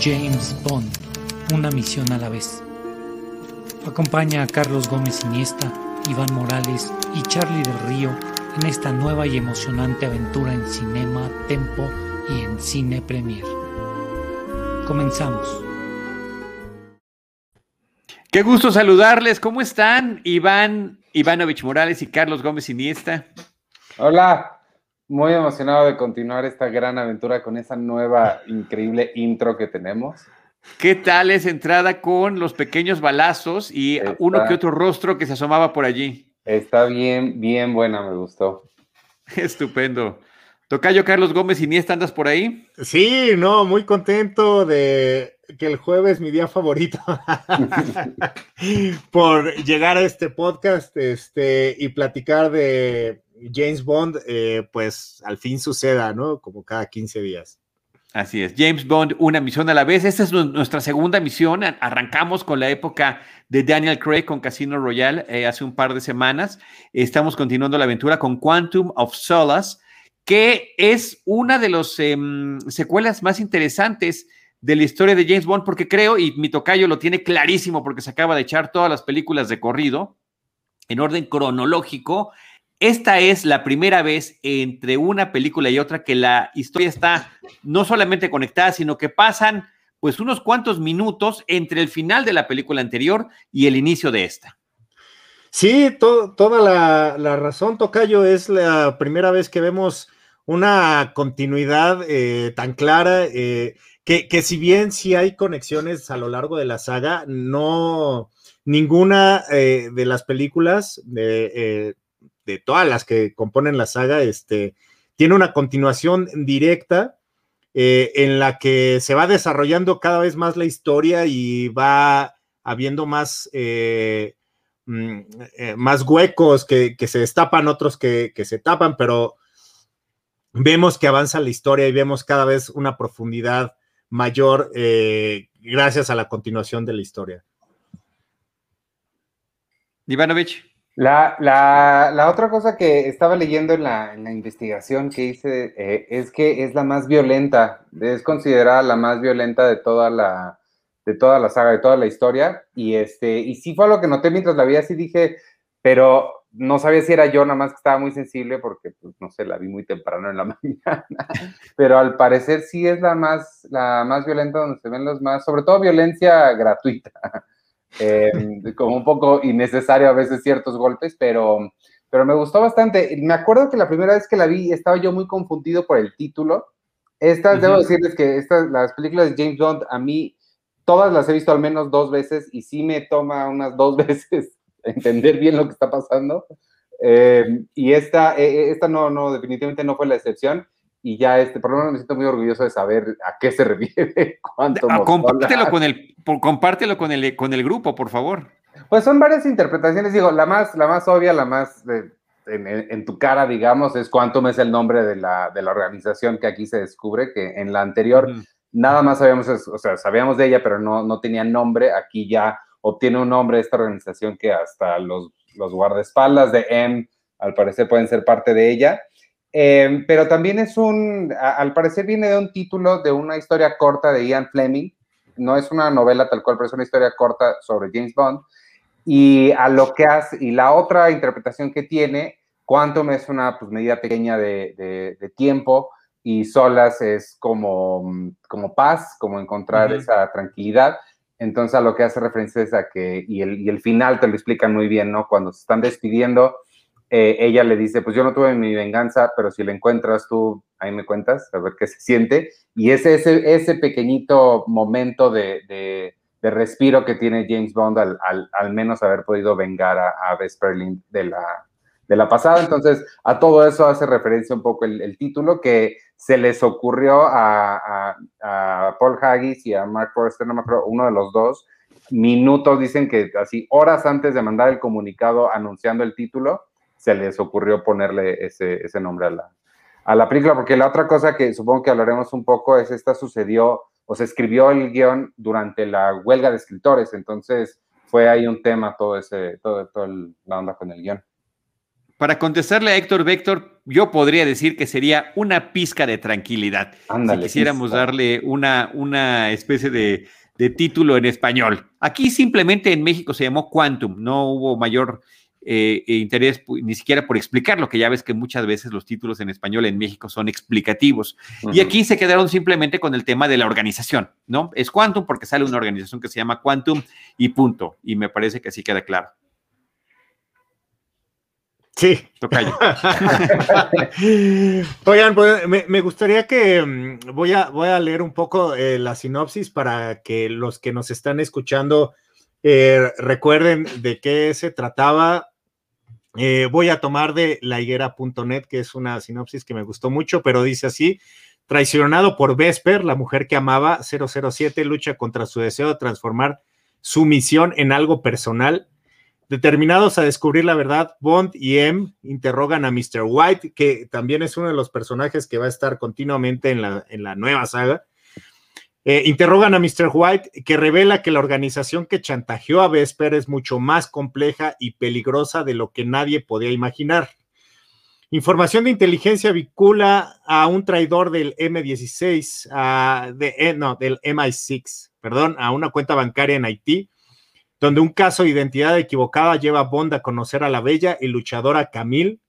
James Bond, una misión a la vez. Acompaña a Carlos Gómez Iniesta, Iván Morales y Charlie del Río en esta nueva y emocionante aventura en Cinema, Tempo y en Cine Premier. Comenzamos. Qué gusto saludarles. ¿Cómo están? Iván Ivanovich Morales y Carlos Gómez Iniesta. Hola, muy emocionado de continuar esta gran aventura con esa nueva increíble intro que tenemos. ¿Qué tal esa entrada con los pequeños balazos y uno que otro rostro que se asomaba por allí? Está bien, bien buena, me gustó. Estupendo. Tocayo Carlos Gómez Iniesta, ¿andas por ahí? Sí, no, muy contento de que el jueves mi día favorito por llegar a este podcast este, y platicar de James Bond, eh, pues al fin suceda, ¿no? Como cada 15 días. Así es, James Bond, una misión a la vez. Esta es nuestra segunda misión. Arrancamos con la época de Daniel Craig con Casino Royale eh, hace un par de semanas. Estamos continuando la aventura con Quantum of Solace, que es una de las em, secuelas más interesantes de la historia de James Bond, porque creo, y mi tocayo lo tiene clarísimo porque se acaba de echar todas las películas de corrido en orden cronológico. Esta es la primera vez entre una película y otra que la historia está no solamente conectada, sino que pasan pues unos cuantos minutos entre el final de la película anterior y el inicio de esta. Sí, toda la, razón, Tocayo, es la primera vez que vemos una continuidad eh, tan clara. Eh, que, si bien sí hay conexiones a lo largo de la saga, no ninguna eh, de las películas, eh, de, todas las que componen la saga, este, tiene una continuación directa eh, en la que se va desarrollando cada vez más la historia y va habiendo más, mm, más huecos que, se destapan, otros que, que se tapan, pero vemos que avanza la historia y vemos cada vez una profundidad mayor eh, gracias a la continuación de la historia. Ivanovich. La, la, otra cosa que estaba leyendo en la, investigación que hice eh, es que es la más violenta, es considerada la más violenta de toda la, de toda la saga, de toda la historia. Y, este, y sí fue lo que noté mientras la vi, así dije, pero no sabía si era yo, nada más que estaba muy sensible porque, pues, no sé, la vi muy temprano en la mañana, pero al parecer sí es la más, la más violenta donde se ven los más, sobre todo violencia gratuita, em, como un poco innecesario a veces ciertos golpes, pero, pero me gustó bastante. Me acuerdo que la primera vez que la vi estaba yo muy confundido por el título. Estas, debo decirles que estas, las películas de James Bond, a mí todas las he visto al menos dos veces y sí me toma unas dos veces entender bien lo que está pasando. Eh, y esta, eh, eh, esta no, no, definitivamente no fue la excepción. Y ya, este, por lo menos me siento muy orgulloso de saber a qué se refiere. Cuánto ah, compártelo con el, compártelo con el, con el grupo, por favor. Pues son varias interpretaciones. Digo, la más, la más obvia, la más en, tu cara, digamos, es Quantum es el nombre de la, de la organización que aquí se descubre, que en la anterior nada más sabíamos, o sea, sabíamos de ella, pero no, no tenía nombre. Aquí ya obtiene un nombre esta organización que hasta los, los guardaespaldas de M, al parecer, pueden ser parte de ella. Em, pero también es un, al parecer viene de un título de una historia corta de Ian Fleming. No es una novela tal cual, pero es una historia corta sobre James Bond. Y a lo que hace, y la otra interpretación que tiene, Quantum es una pues, medida pequeña de, de, tiempo y Solas es como, como paz, como encontrar esa tranquilidad. Entonces a lo que hace referencia es a que, y el, y el final te lo explican muy bien, ¿no? Cuando se están despidiendo, eh, ella le dice, pues yo no tuve mi venganza, pero si la encuentras tú, ahí me cuentas, a ver qué se siente. Y ese, ese, ese pequeñito momento de, de, respiro que tiene James Bond al, al, menos haber podido vengar a, a Vesperlin de la, de la pasada. Entonces, a todo eso hace referencia un poco el, título que se les ocurrió a, Paul Haggis y a Mark Forrester, no me acuerdo, uno de los dos, minutos, dicen que así, horas antes de mandar el comunicado anunciando el título, se les ocurrió ponerle ese, ese nombre a la, a la película, porque la otra cosa que supongo que hablaremos un poco es esta sucedió o se escribió el guion durante la huelga de escritores, entonces fue ahí un tema todo ese, todo, todo la onda con el guion. Para contestarle a Héctor Víctor, yo podría decir que sería una pizca de tranquilidad. si quisiéramos darle una, una especie de, de, título en español. Aquí simplemente en México se llamó Quantum, no hubo mayor eh, e interés ni siquiera por explicarlo, que ya ves que muchas veces los títulos en español en México son explicativos. Y aquí se quedaron simplemente con el tema de la organización, ¿no? Es Quantum porque sale una organización que se llama Quantum y punto. Y me parece que así queda claro. Sí. Tocayo. Oigan, pues, me, gustaría que mm, voy a, voy a leer un poco eh, la sinopsis para que los que nos están escuchando eh, recuerden de qué se trataba. Eh, voy a tomar de lahiguera.net, que es una sinopsis que me gustó mucho, pero dice así, traicionado por Vesper, la mujer que amaba 007, lucha contra su deseo de transformar su misión en algo personal. Determinados a descubrir la verdad, Bond y M interrogan a Mr. White, que también es uno de los personajes que va a estar continuamente en la, en la nueva saga. Eh, interrogan a Mr. White, que revela que la organización que chantajeó a Vesper es mucho más compleja y peligrosa de lo que nadie podía imaginar. Información de inteligencia vincula a un traidor del M16, de, eh, no, del MI6, perdón, a una cuenta bancaria en Haití, donde un caso de identidad equivocada lleva a Bond a conocer a la bella y luchadora Camille,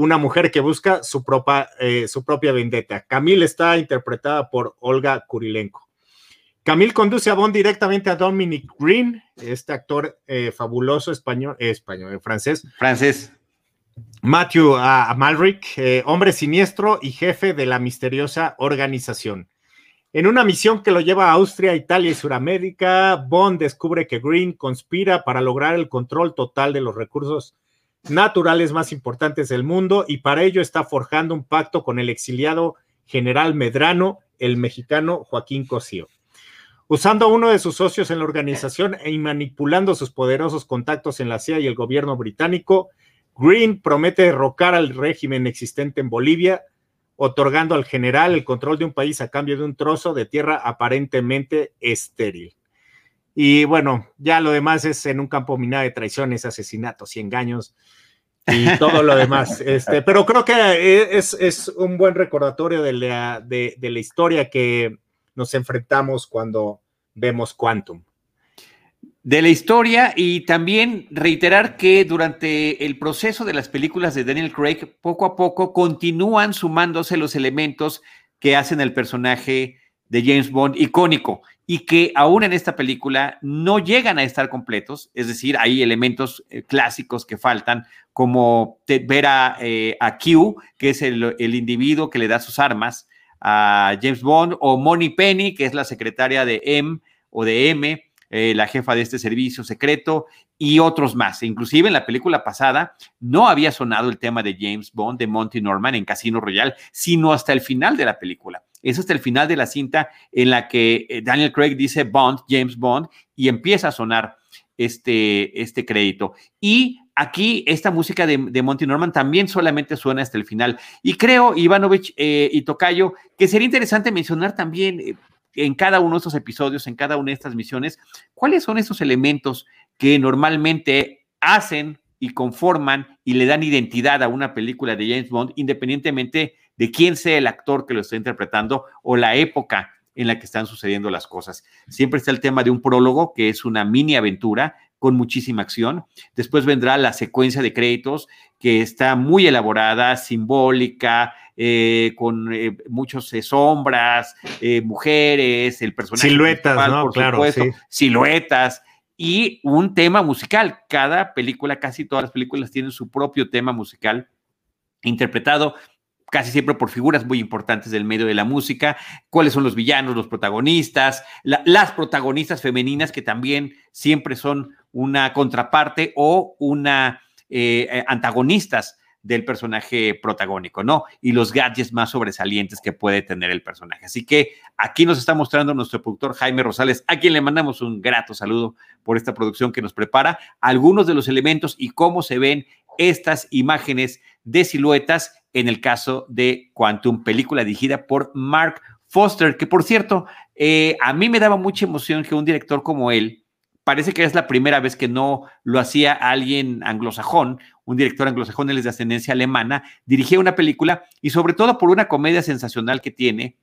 una mujer que busca su propia, eh, su propia vendetta. Camille está interpretada por Olga Kurilenko. Camille conduce a Bond directamente a Dominic Green, este actor eh, fabuloso español, eh, español, francés. Francés. Matthew Amalric, hombre siniestro y jefe de la misteriosa organización. En una misión que lo lleva a Austria, Italia y Sudamérica, Bond descubre que Green conspira para lograr el control total de los recursos naturales más importantes del mundo y para ello está forjando un pacto con el exiliado general Medrano, el mexicano Joaquín Cosío. Usando a uno de sus socios en la organización y manipulando sus poderosos contactos en la CIA y el gobierno británico, Green promete derrocar al régimen existente en Bolivia, otorgando al general el control de un país a cambio de un trozo de tierra aparentemente estéril. Y bueno, ya lo demás es en un campo minado de traiciones, asesinatos y engaños y todo lo demás. Este, pero creo que es, un buen recordatorio de la, de, la historia que nos enfrentamos cuando vemos Quantum de la historia y también reiterar que durante el proceso de las películas de Daniel Craig, poco a poco continúan sumándose los elementos que hacen el personaje de James Bond icónico y que aún en esta película no llegan a estar completos, es decir, hay elementos eh, clásicos que faltan, como ver eh, a, Q, que es el, individuo que le da sus armas a James Bond, o Moni Penny, que es la secretaria de M o de M, eh, la jefa de este servicio secreto, y otros más. Inclusive en la película pasada no había sonado el tema de James Bond, de Monty Norman en Casino Royale, sino hasta el final de la película. Es hasta el final de la cinta en la que eh, Daniel Craig dice Bond, James Bond, y empieza a sonar este, este crédito. Y aquí esta música de, Monty Norman también solamente suena hasta el final. Y creo, Ivanovich eh, y Tocayo, que sería interesante mencionar también eh, en cada uno de estos episodios, en cada una de estas misiones, cuáles son esos elementos que normalmente hacen y conforman y le dan identidad a una película de James Bond, independientemente de quién sea el actor que lo está interpretando o la época en la que están sucediendo las cosas. Siempre está el tema de un prólogo, que es una mini aventura con muchísima acción. Después vendrá la secuencia de créditos, que está muy elaborada, simbólica, eh, con eh, muchas eh, sombras, mujeres, el personaje. Siluetas, ¿no? claro. Siluetas y un tema musical. Cada película, casi todas las películas tienen su propio tema musical interpretado casi siempre por figuras muy importantes del medio de la música, cuáles son los villanos, los protagonistas, las protagonistas femeninas que también siempre son una contraparte o una eh, antagonistas del personaje protagónico, ¿no? Y los gadgets más sobresalientes que puede tener el personaje. Así que aquí nos está mostrando nuestro productor Jaime Rosales, a quien le mandamos un grato saludo por esta producción que nos prepara, algunos de los elementos y cómo se ven estas imágenes de siluetas en el caso de Quantum, película dirigida por Mark Foster, que por cierto, eh, a mí me daba mucha emoción que un director como él, parece que es la primera vez que no lo hacía alguien anglosajón, un director anglosajón, él es de ascendencia alemana, dirigía una película y sobre todo por una comedia sensacional que tiene,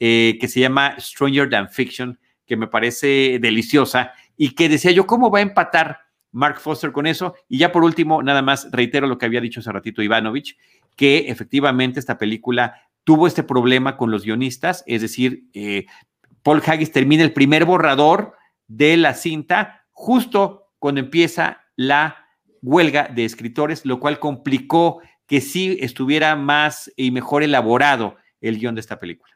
eh, que se llama Stranger Than Fiction, que me parece deliciosa y que decía yo, ¿cómo va a empatar Mark Foster con eso? Y ya por último, nada más reitero lo que había dicho hace ratito Ivanovich, que efectivamente esta película tuvo este problema con los guionistas, es decir, eh, Paul Haggis termina el primer borrador de la cinta justo cuando empieza la huelga de escritores, lo cual complicó que sí estuviera más y mejor elaborado el guion de esta película.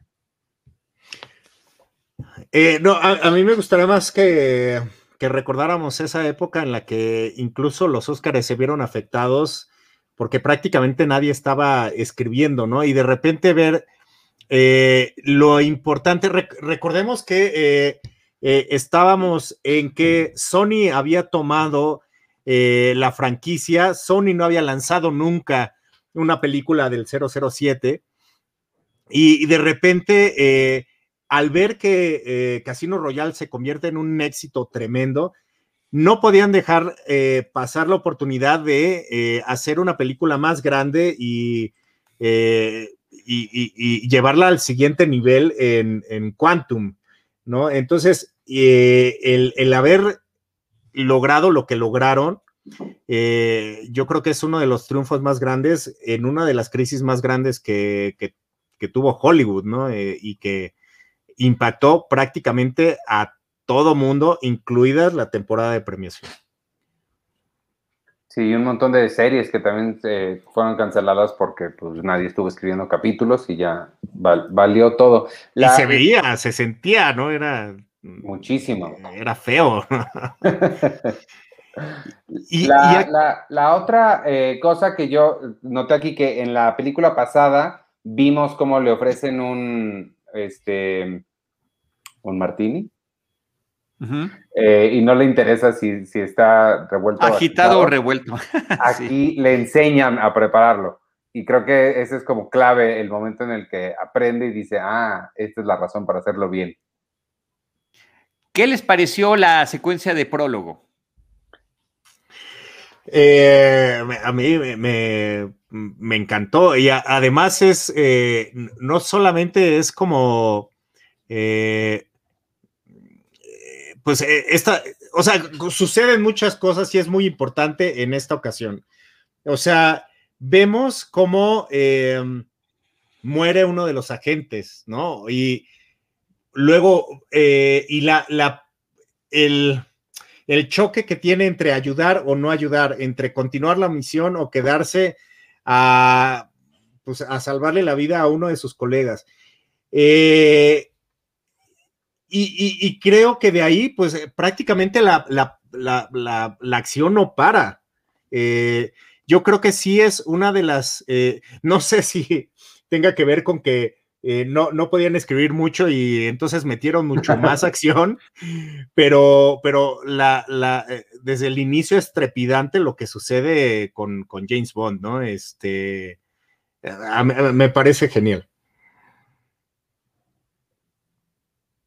Eh, no, a, mí me gustaría más que, que, recordáramos esa época en la que incluso los Óscares se vieron afectados porque prácticamente nadie estaba escribiendo, ¿no? Y de repente ver eh, lo importante, recordemos que eh, estábamos en que Sony había tomado eh, la franquicia. Sony no había lanzado nunca una película del 007 y, de repente, eh, al ver que eh, Casino Royale se convierte en un éxito tremendo, no podían dejar pasar la oportunidad de hacer una película más grande y, llevarla al siguiente nivel en, Quantum, ¿no? Entonces, el, haber logrado lo que lograron, eh, yo creo que es uno de los triunfos más grandes en una de las crisis más grandes que, tuvo Hollywood, ¿no? Eh, y que impactó prácticamente a todo mundo, incluida la temporada de premiación. Sí, un montón de series que también eh, fueron canceladas porque pues, nadie estuvo escribiendo capítulos y ya valió todo. y se veía, se sentía, ¿no? Era Muchísimo. Era feo. y, la, otra eh, cosa que yo noté aquí que en la película pasada vimos cómo le ofrecen un este un martini. Eh, y no le interesa si, está revuelto. Agitado o revuelto. Aquí le enseñan a prepararlo. Y creo que ese es como clave el momento en el que aprende y dice, ah, esta es la razón para hacerlo bien. ¿Qué les pareció la secuencia de prólogo? Eh, a mí me, encantó y además es, eh, no solamente es como, eh, pues esta, o sea, suceden muchas cosas y es muy importante en esta ocasión. O sea, vemos cómo muere uno de los agentes, ¿no? Y Luego, y la, la, el, el, choque que tiene entre ayudar o no ayudar, entre continuar la misión o quedarse a, pues, a salvarle la vida a uno de sus colegas. Eh, y, creo que de ahí, pues prácticamente la, la, la acción no para. Eh, yo creo que sí es una de las, no sé si tenga que ver con que eh, no, no podían escribir mucho y entonces metieron mucho más acción, pero, pero la, la, eh, desde el inicio es trepidante lo que sucede con, James Bond, ¿no? Este, me parece genial.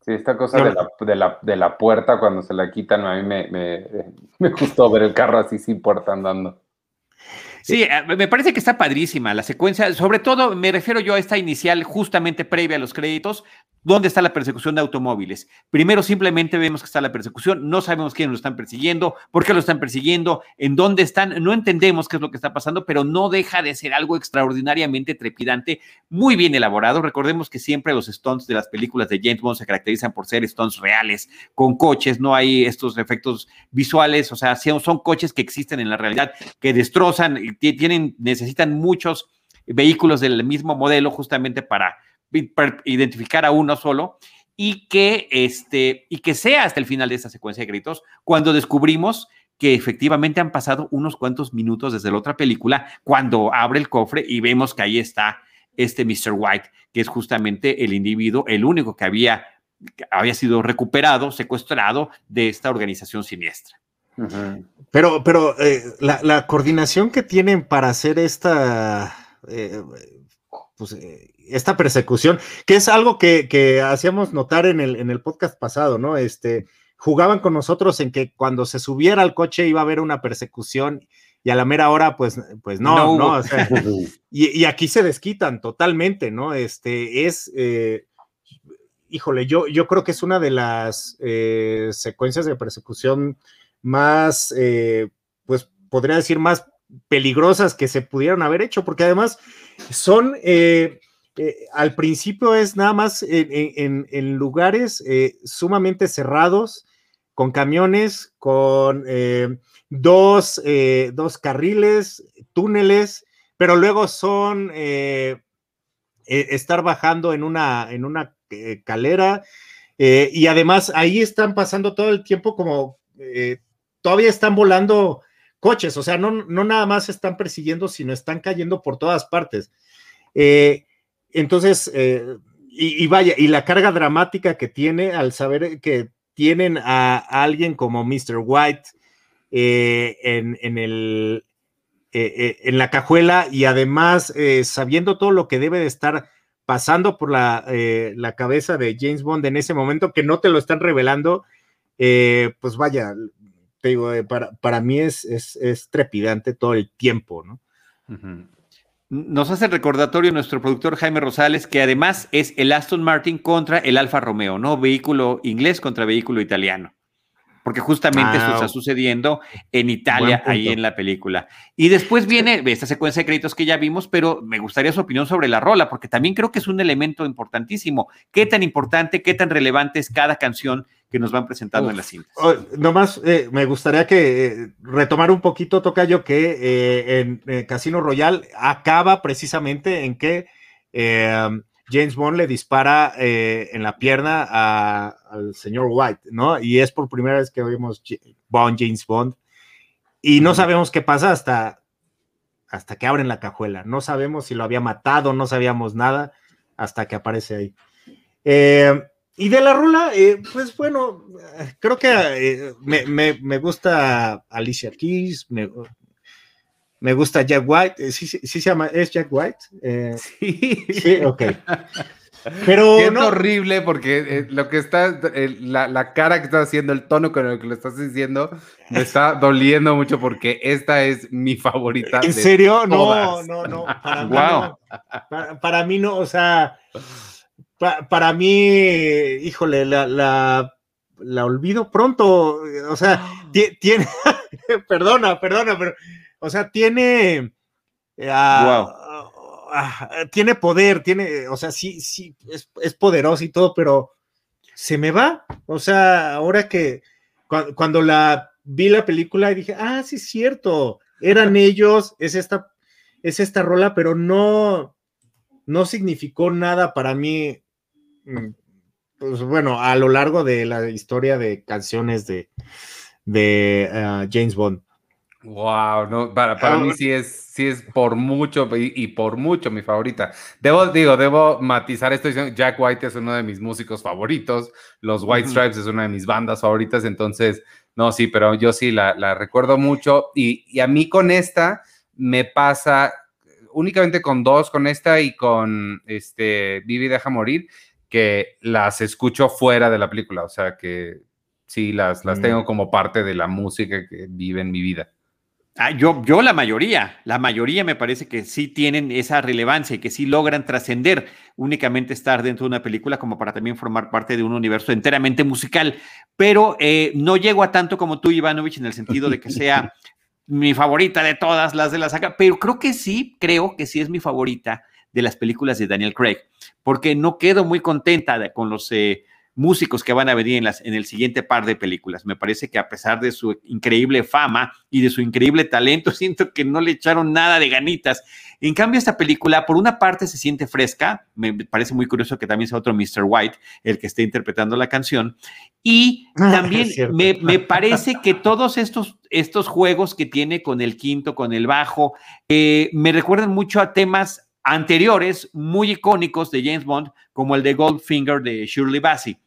Sí, esta cosa de, la, de, la, puerta cuando se la quitan, a mí me, me, me gustó ver el carro así sin puerta andando. Sí, eh, me parece que está padrísima la secuencia. Sobre todo me refiero yo a esta inicial justamente previa a los créditos, ¿Dónde está la persecución de automóviles? Primero simplemente vemos que está la persecución, no sabemos quiénes lo están persiguiendo, por qué lo están persiguiendo, en dónde están, no entendemos qué es lo que está pasando, pero no deja de ser algo extraordinariamente trepidante, muy bien elaborado. Recordemos que siempre los stunts de las películas de James Bond se caracterizan por ser stunts reales, con coches, no hay estos efectos visuales, o sea, son coches que existen en la realidad, que destrozan, tienen, necesitan muchos vehículos del mismo modelo justamente para identificar a uno solo y que, este, y que sea hasta el final de esta secuencia de gritos cuando descubrimos que efectivamente han pasado unos cuantos minutos desde la otra película cuando abre el cofre y vemos que ahí está este Mr. White, que es justamente el individuo, el único que había, había sido recuperado, secuestrado de esta organización siniestra. Pero, pero eh, la, coordinación que tienen para hacer esta, eh, pues, eh, esta persecución, que es algo que, hacíamos notar en el, en el podcast pasado, ¿no? Este, jugaban con nosotros en que cuando se subiera al coche iba a haber una persecución y a la mera hora, pues, pues no, no, y, aquí se desquitan totalmente, ¿no? Este es, híjole, yo, yo creo que es una de las eh, secuencias de persecución más, eh, pues podría decir, más peligrosas que se pudieron haber hecho, porque además son, al principio es nada más en, lugares sumamente cerrados, con camiones, con dos, dos carriles, túneles, pero luego son eh, eh, estar bajando en una, en una eh, calera y además ahí están pasando todo el tiempo como todavía están volando coches, o sea, no, no nada más están persiguiendo, sino están cayendo por todas partes. entonces, y, vaya, y la carga dramática que tiene al saber que tienen a, alguien como Mr. White, eh, en, el, eh, eh, en la cajuela y además sabiendo todo lo que debe de estar pasando por la, cabeza de James Bond en ese momento, que no te lo están revelando, pues vaya, digo, para, mí es, es, trepidante todo el tiempo, ¿no? Nos hace recordatorio nuestro productor Jaime Rosales que además es el Aston Martin contra el Alfa Romeo, ¿no? Vehículo inglés contra vehículo italiano porque justamente esto está sucediendo en Italia, ahí en la película. Y después viene esta secuencia de créditos que ya vimos, pero me gustaría su opinión sobre la rola, porque también creo que es un elemento importantísimo. ¿Qué tan importante, qué tan relevante es cada canción que nos van presentando en la cinta? Oh, nomás eh, me gustaría que eh, retomar un poquito, Tocayo, que eh, en Casino Royal acaba precisamente en que James Bond le dispara eh, en la pierna al señor White, ¿no? Y es por primera vez que oímos Bond, James Bond. Y no sabemos qué pasa hasta, hasta que abren la cajuela. No sabemos si lo había matado, no sabíamos nada hasta que aparece ahí. Eh, y de la rula, eh, pues bueno, creo que me, gusta Alicia Keys, me, me gusta Jack White. Eh, ¿Sí, sí, se llama? ¿Es Jack White? Eh, sí. Sí, ok. Pero es horrible porque eh, lo que está, la, cara que estás haciendo, el tono con el que lo estás diciendo, me está doliendo mucho porque esta es mi favorita. ¿En serio? No, no, no. Para, mí no para, mí no, o sea, para mí, híjole, la, la, la olvido pronto. O sea, tiene, perdona, perdona, pero o sea, tiene. Eh, ah, ah, tiene poder, tiene. O sea, sí, sí, es, es poderoso y todo, pero se me va. O sea, ahora que. Cuando, la vi la película y dije, ah, sí, es cierto. Eran ellos, es esta, es esta rola, pero no, no significó nada para mí. Mm, pues bueno, a lo largo de la historia de canciones de, de ah, James Bond. Wow, no, para, para mí sí es, sí es por mucho y, por mucho mi favorita. Debo, digo, debo matizar esto diciendo, Jack White es uno de mis músicos favoritos, los White Stripes es una de mis bandas favoritas, entonces, no, sí, pero yo sí la, la recuerdo mucho y, y, a mí con esta me pasa únicamente con dos, con esta y con este Vivi Deja Morir, que las escucho fuera de la película, o sea que sí, las, las mm. tengo como parte de la música que vive en mi vida. Ah, yo, yo la mayoría, la mayoría me parece que sí tienen esa relevancia y que sí logran trascender únicamente estar dentro de una película como para también formar parte de un universo enteramente musical. Pero eh, no llego a tanto como tú, Ivanovich, en el sentido de que sea mi favorita de todas las de la saga, pero creo que sí, creo que sí es mi favorita de las películas de Daniel Craig, porque no quedo muy contenta con los... Eh, músicos que van a venir en, las, en el siguiente par de películas. Me parece que a pesar de su increíble fama y de su increíble talento, siento que no le echaron nada de ganitas. En cambio, esta película, por una parte, se siente fresca. Me parece muy curioso que también sea otro Mr. White el que esté interpretando la canción. Y también me, parece que todos estos, estos juegos que tiene con el quinto, con el bajo, eh, me recuerdan mucho a temas anteriores muy icónicos de James Bond, como el de Goldfinger de Shirley Bassey.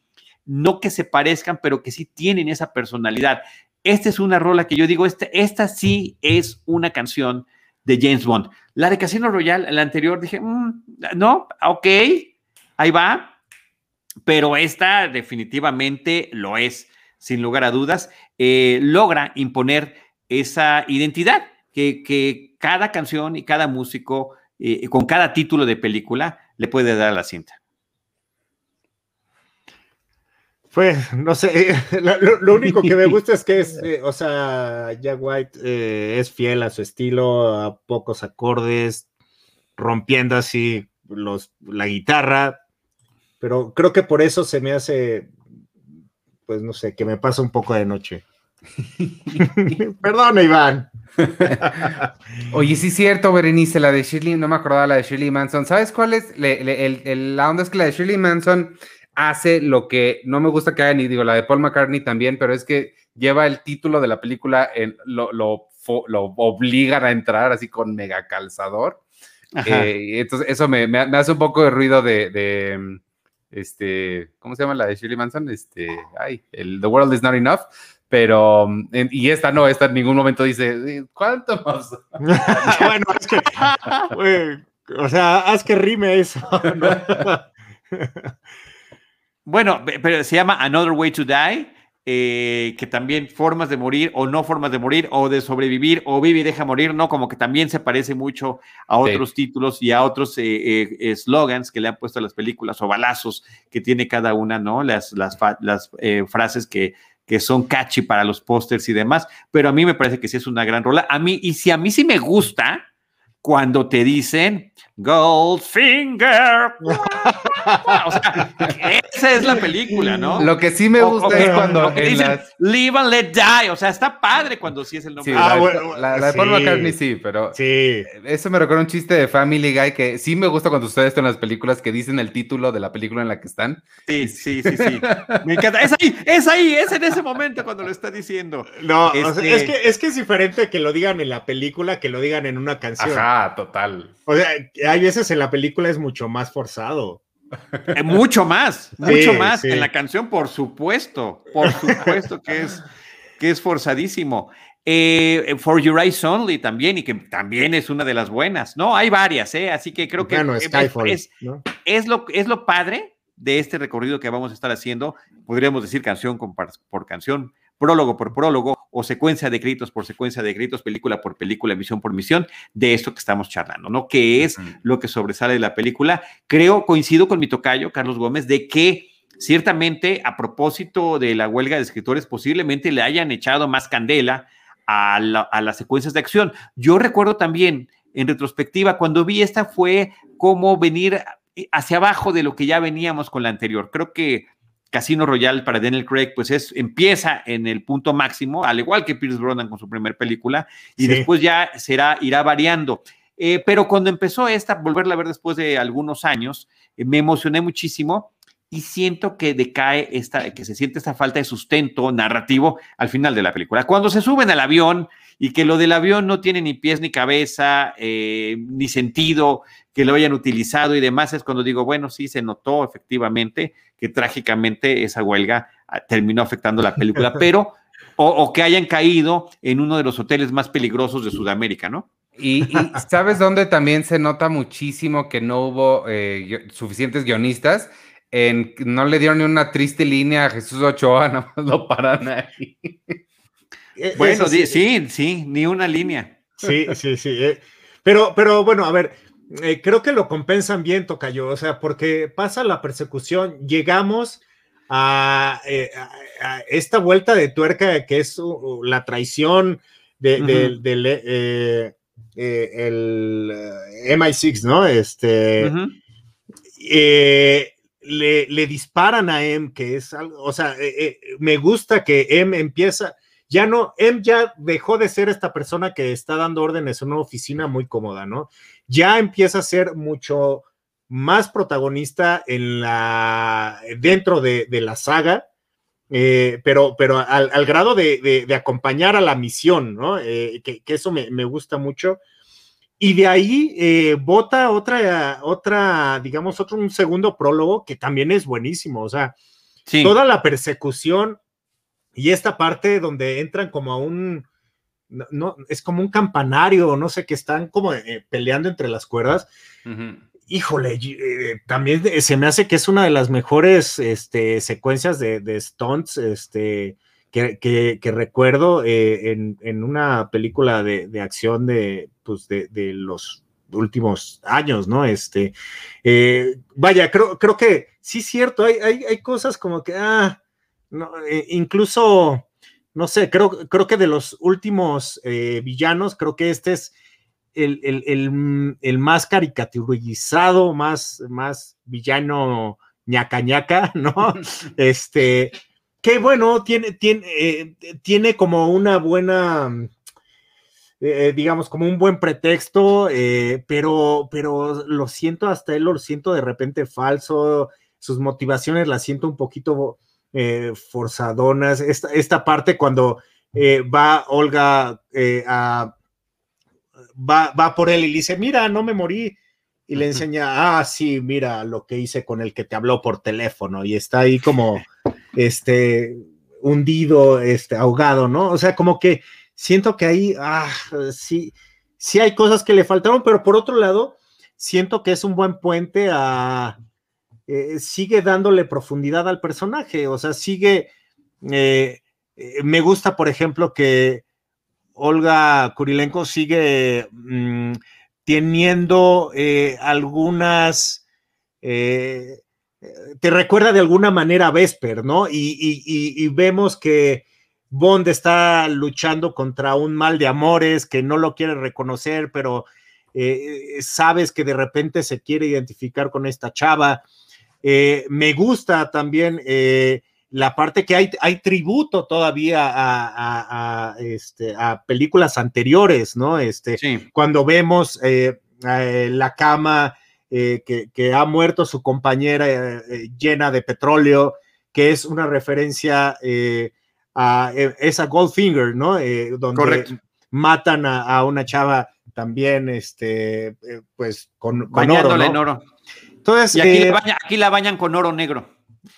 No que se parezcan, pero que sí tienen esa personalidad. Esta es una rola que yo digo, esta, esta sí es una canción de James Bond. La de Casino Royale, la anterior, dije, mm, no, ok, ahí va, pero esta definitivamente lo es, sin lugar a dudas. Eh, logra imponer esa identidad que, cada canción y cada músico, eh, con cada título de película, le puede dar a la cinta. Pues, no sé, lo, único que me gusta es que es, eh, o sea, Jack White eh, es fiel a su estilo, a pocos acordes, rompiendo así los, la guitarra, pero creo que por eso se me hace, pues no sé, que me pasa un poco de noche. Perdón, Iván. Oye, sí es cierto, Berenice, la de Shirley, no me acordaba la de Shirley Manson. ¿Sabes cuál es? la onda es que la de Shirley Manson hace lo que no me gusta que hagan, y digo, la de Paul McCartney también, pero es que lleva el título de la película, en, lo, lo, obligan a entrar así con mega calzador. Eh, entonces, eso me, hace un poco de ruido de, este, ¿cómo se llama la de Shirley Manson? Este, ay, el The World is Not Enough. Pero, y esta no, esta en ningún momento dice, ¿cuánto más? bueno, es que, o sea, haz que rime eso. Bueno, pero se llama Another Way to Die, eh, que también formas de morir o no formas de morir o de sobrevivir o vive y deja morir, ¿no? Como que también se parece mucho a otros títulos y a otros eh, eh, slogans que le han puesto a las películas o balazos que tiene cada una, ¿no? Las, las, las frases que, que son catchy para los pósters y demás, pero a mí me parece que sí es una gran rola. A mí, y si a mí sí me gusta cuando te dicen Goldfinger. o sea, esa es la película, ¿no? Lo que sí me gusta es cuando dicen Live and Let Die. O sea, está padre cuando sí es el nombre. ah, la, bueno, la, de Paul McCartney sí, pero sí. eso me recuerda un chiste de Family Guy que sí me gusta cuando ustedes están en las películas que dicen el título de la película en la que están. Sí, sí, sí, sí. me encanta. Es ahí, es ahí, es en ese momento cuando lo está diciendo. No, este es, que, es que es diferente que lo digan en la película que lo digan en una canción. Ajá, total. O sea, hay veces en la película es mucho más forzado. Eh, mucho más, mucho más. En la canción, por supuesto, por supuesto que es, que es forzadísimo. Eh, For Your Eyes Only también, y que también es una de las buenas, ¿no? Hay varias, ¿eh? Así que creo que es, es, lo, es lo padre de este recorrido que vamos a estar haciendo, podríamos decir canción por canción, prólogo por prólogo o secuencia de créditos por secuencia de créditos, película por película, misión por misión, de esto que estamos charlando, ¿no? Que es lo que sobresale de la película. Creo, coincido con mi tocayo, Carlos Gómez, de que ciertamente a propósito de la huelga de escritores, posiblemente le hayan echado más candela a, a las secuencias de acción. Yo recuerdo también, en retrospectiva, cuando vi esta fue como venir hacia abajo de lo que ya veníamos con la anterior. Creo que Casino Royale para Daniel Craig, pues es, empieza en el punto máximo, al igual que Pierce Brosnan con su primera película, y después ya será, irá variando. Eh, pero cuando empezó esta, volverla a ver después de algunos años, eh, me emocioné muchísimo y siento que decae esta, que se siente esta falta de sustento narrativo al final de la película. Cuando se suben al avión y que lo del avión no tiene ni pies ni cabeza, eh, ni sentido, que lo hayan utilizado y demás, es cuando digo, bueno, sí, se notó efectivamente que trágicamente esa huelga ah, terminó afectando la película, pero, o, que hayan caído en uno de los hoteles más peligrosos de Sudamérica, ¿no? Y, ¿sabes dónde también se nota muchísimo que no hubo eh, suficientes guionistas? En, no le dieron ni una triste línea a Jesús Ochoa, nada más lo paran ahí. E, bueno, sí. sí, ni una línea. Sí, sí, sí. Eh, pero, pero bueno, a ver, eh, creo que lo compensan bien, Tocayo, o sea, porque pasa la persecución, llegamos a, eh, esta vuelta de tuerca que es la traición del de, el MI6, ¿no? Este, le, le, disparan a M, que es algo, o sea, eh, eh, me gusta que M empieza, ya no, M ya dejó de ser esta persona que está dando órdenes en una oficina muy cómoda, ¿no? Ya empieza a ser mucho más protagonista en la, dentro de, de la saga, eh, pero, pero al, al grado de, de, de, acompañar a la misión, ¿no? Eh, que, que, eso me, me, gusta mucho. Y de ahí eh, bota otra, otra, digamos, otro, un segundo prólogo que también es buenísimo. O sea, sí. toda la persecución y esta parte donde entran como a un, no, no es como un campanario, no sé, que están como eh, peleando entre las cuerdas. Uh -huh híjole, eh, también se me hace que es una de las mejores este, secuencias de, de stunts este, que, que, que recuerdo eh, en, en, una película de, de acción de, pues de, de, los últimos años, ¿no? Este, eh, vaya, creo, creo que sí es cierto, hay, hay, hay cosas como que, ah, no, eh, incluso, no sé, creo, creo que de los últimos eh, villanos, creo que este es el, el, el, el, más caricaturizado, más, más villano ñaca ñaca, ¿no? este, que bueno, tiene, tiene, eh, tiene como una buena, eh, digamos, como un buen pretexto, eh, pero, pero lo siento hasta él, lo siento de repente falso, sus motivaciones las siento un poquito eh, forzadonas, esta, esta parte cuando va Olga a va, va por él y le dice, mira, no me morí. Y le enseña, ah, sí, mira lo que hice con el que te habló por teléfono. Y está ahí como, este, hundido, este, ahogado, ¿no? O sea, como que siento que ahí, ah, sí, sí hay cosas que le faltaron, pero por otro lado, siento que es un buen puente a, eh, sigue dándole profundidad al personaje, o sea, sigue, eh, me gusta, por ejemplo, que Olga Kurilenko sigue mmm, teniendo eh, algunas, eh, te recuerda de alguna manera a Vesper, ¿no? Y, y, y, vemos que Bond está luchando contra un mal de amores que no lo quiere reconocer, pero eh, sabes que de repente se quiere identificar con esta chava. Eh, me gusta también eh, la parte que hay, hay tributo todavía a, a, a, este, a películas anteriores, ¿no? Este, sí. Cuando vemos eh, la cama que, que, ha muerto su compañera llena de petróleo, que es una referencia a esa Goldfinger, ¿no? donde Correcto. matan a, una chava también, este, pues, con, con oro, ¿no? en oro. Entonces, y aquí, la bañan, aquí la bañan con oro negro.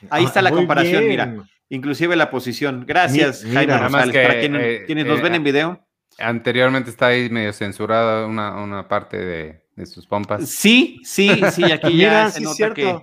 Ahí está la comparación, bien. mira. Inclusive la posición. Gracias, mira, Jaime Rosales. Que, para quienes, eh, quienes nos eh, ven en video. Anteriormente está ahí medio censurada una, una parte de, de, sus pompas. Sí, sí, sí. Aquí ya se sí, nota que,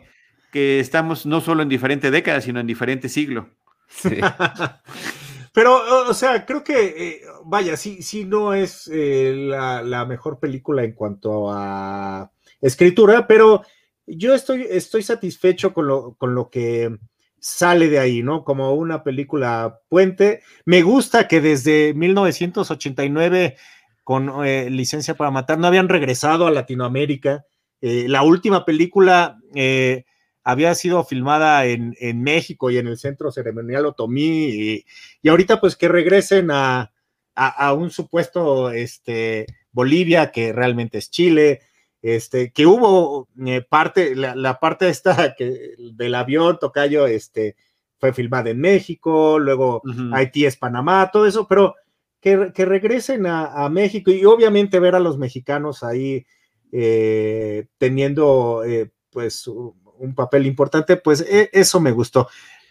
que, estamos no solo en diferentes décadas, sino en diferentes siglos. Sí. Pero, o sea, creo que, eh, vaya, sí, sí no es eh, la, la, mejor película en cuanto a escritura, pero yo estoy, estoy satisfecho con lo, con lo que sale de ahí, ¿no? Como una película puente. Me gusta que desde 1989, con eh, licencia para matar, no habían regresado a Latinoamérica. Eh, la última película eh, había sido filmada en, en, México y en el Centro Ceremonial Otomí, y, y ahorita pues que regresen a, a, a un supuesto este, Bolivia, que realmente es Chile, este, que hubo eh, parte, la, la, parte esta que, del avión, Tocayo, este, fue filmada en México, luego uh -huh. Haití es Panamá, todo eso, pero que, que regresen a, a, México y obviamente ver a los mexicanos ahí eh, teniendo eh, pues un papel importante, pues e, eso me gustó.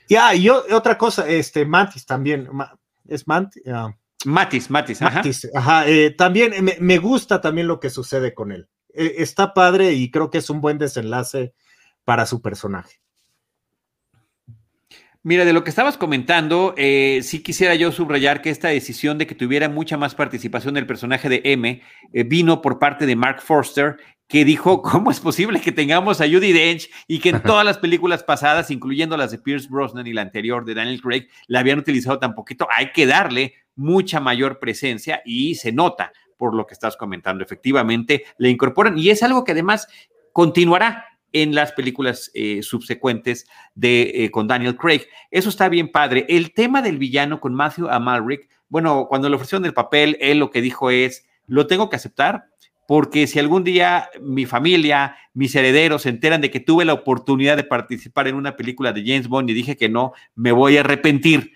Ya, ah, y otra cosa, este, Mantis también, es Mantis. Uh, Matis, Matis, ajá. Matis, ajá también me, me gusta también lo que sucede con él. Eh, está padre y creo que es un buen desenlace para su personaje. Mira, de lo que estabas comentando, eh, sí quisiera yo subrayar que esta decisión de que tuviera mucha más participación del personaje de M eh, vino por parte de Mark Forster, que dijo, ¿cómo es posible que tengamos a Judy Dench y que en todas las películas pasadas, incluyendo las de Pierce Brosnan y la anterior de Daniel Craig, la habían utilizado tan poquito? Hay que darle mucha mayor presencia y se nota por lo que estás comentando. Efectivamente, le incorporan y es algo que además continuará en las películas eh, subsecuentes de, eh, con Daniel Craig. Eso está bien padre. El tema del villano con Matthew Amalric, bueno, cuando le ofrecieron el papel, él lo que dijo es, lo tengo que aceptar, porque si algún día mi familia, mis herederos se enteran de que tuve la oportunidad de participar en una película de James Bond y dije que no, me voy a arrepentir.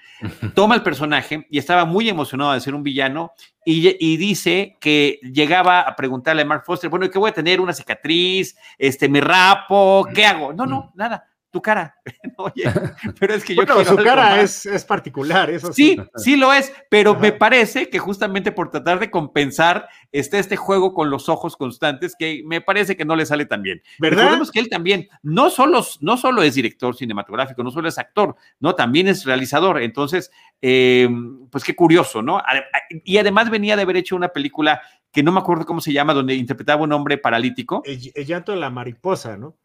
Toma el personaje y estaba muy emocionado de ser un villano y, dice que llegaba a preguntarle a Mark Foster, bueno, ¿qué voy a tener? ¿Una cicatriz? Este, ¿Me rapo? ¿Qué hago? No, no, nada tu cara. Oye, pero es que yo bueno, su cara es, es, particular, eso sí. Sí, sí lo es, pero me parece que justamente por tratar de compensar este, este juego con los ojos constantes, que me parece que no le sale tan bien. ¿Verdad? Recordemos que él también no solo, no solo es director cinematográfico, no solo es actor, no, también es realizador. Entonces, eh, pues qué curioso, ¿no? Y además venía de haber hecho una película que no me acuerdo cómo se llama, donde interpretaba un hombre paralítico. El, el llanto de la mariposa, ¿no?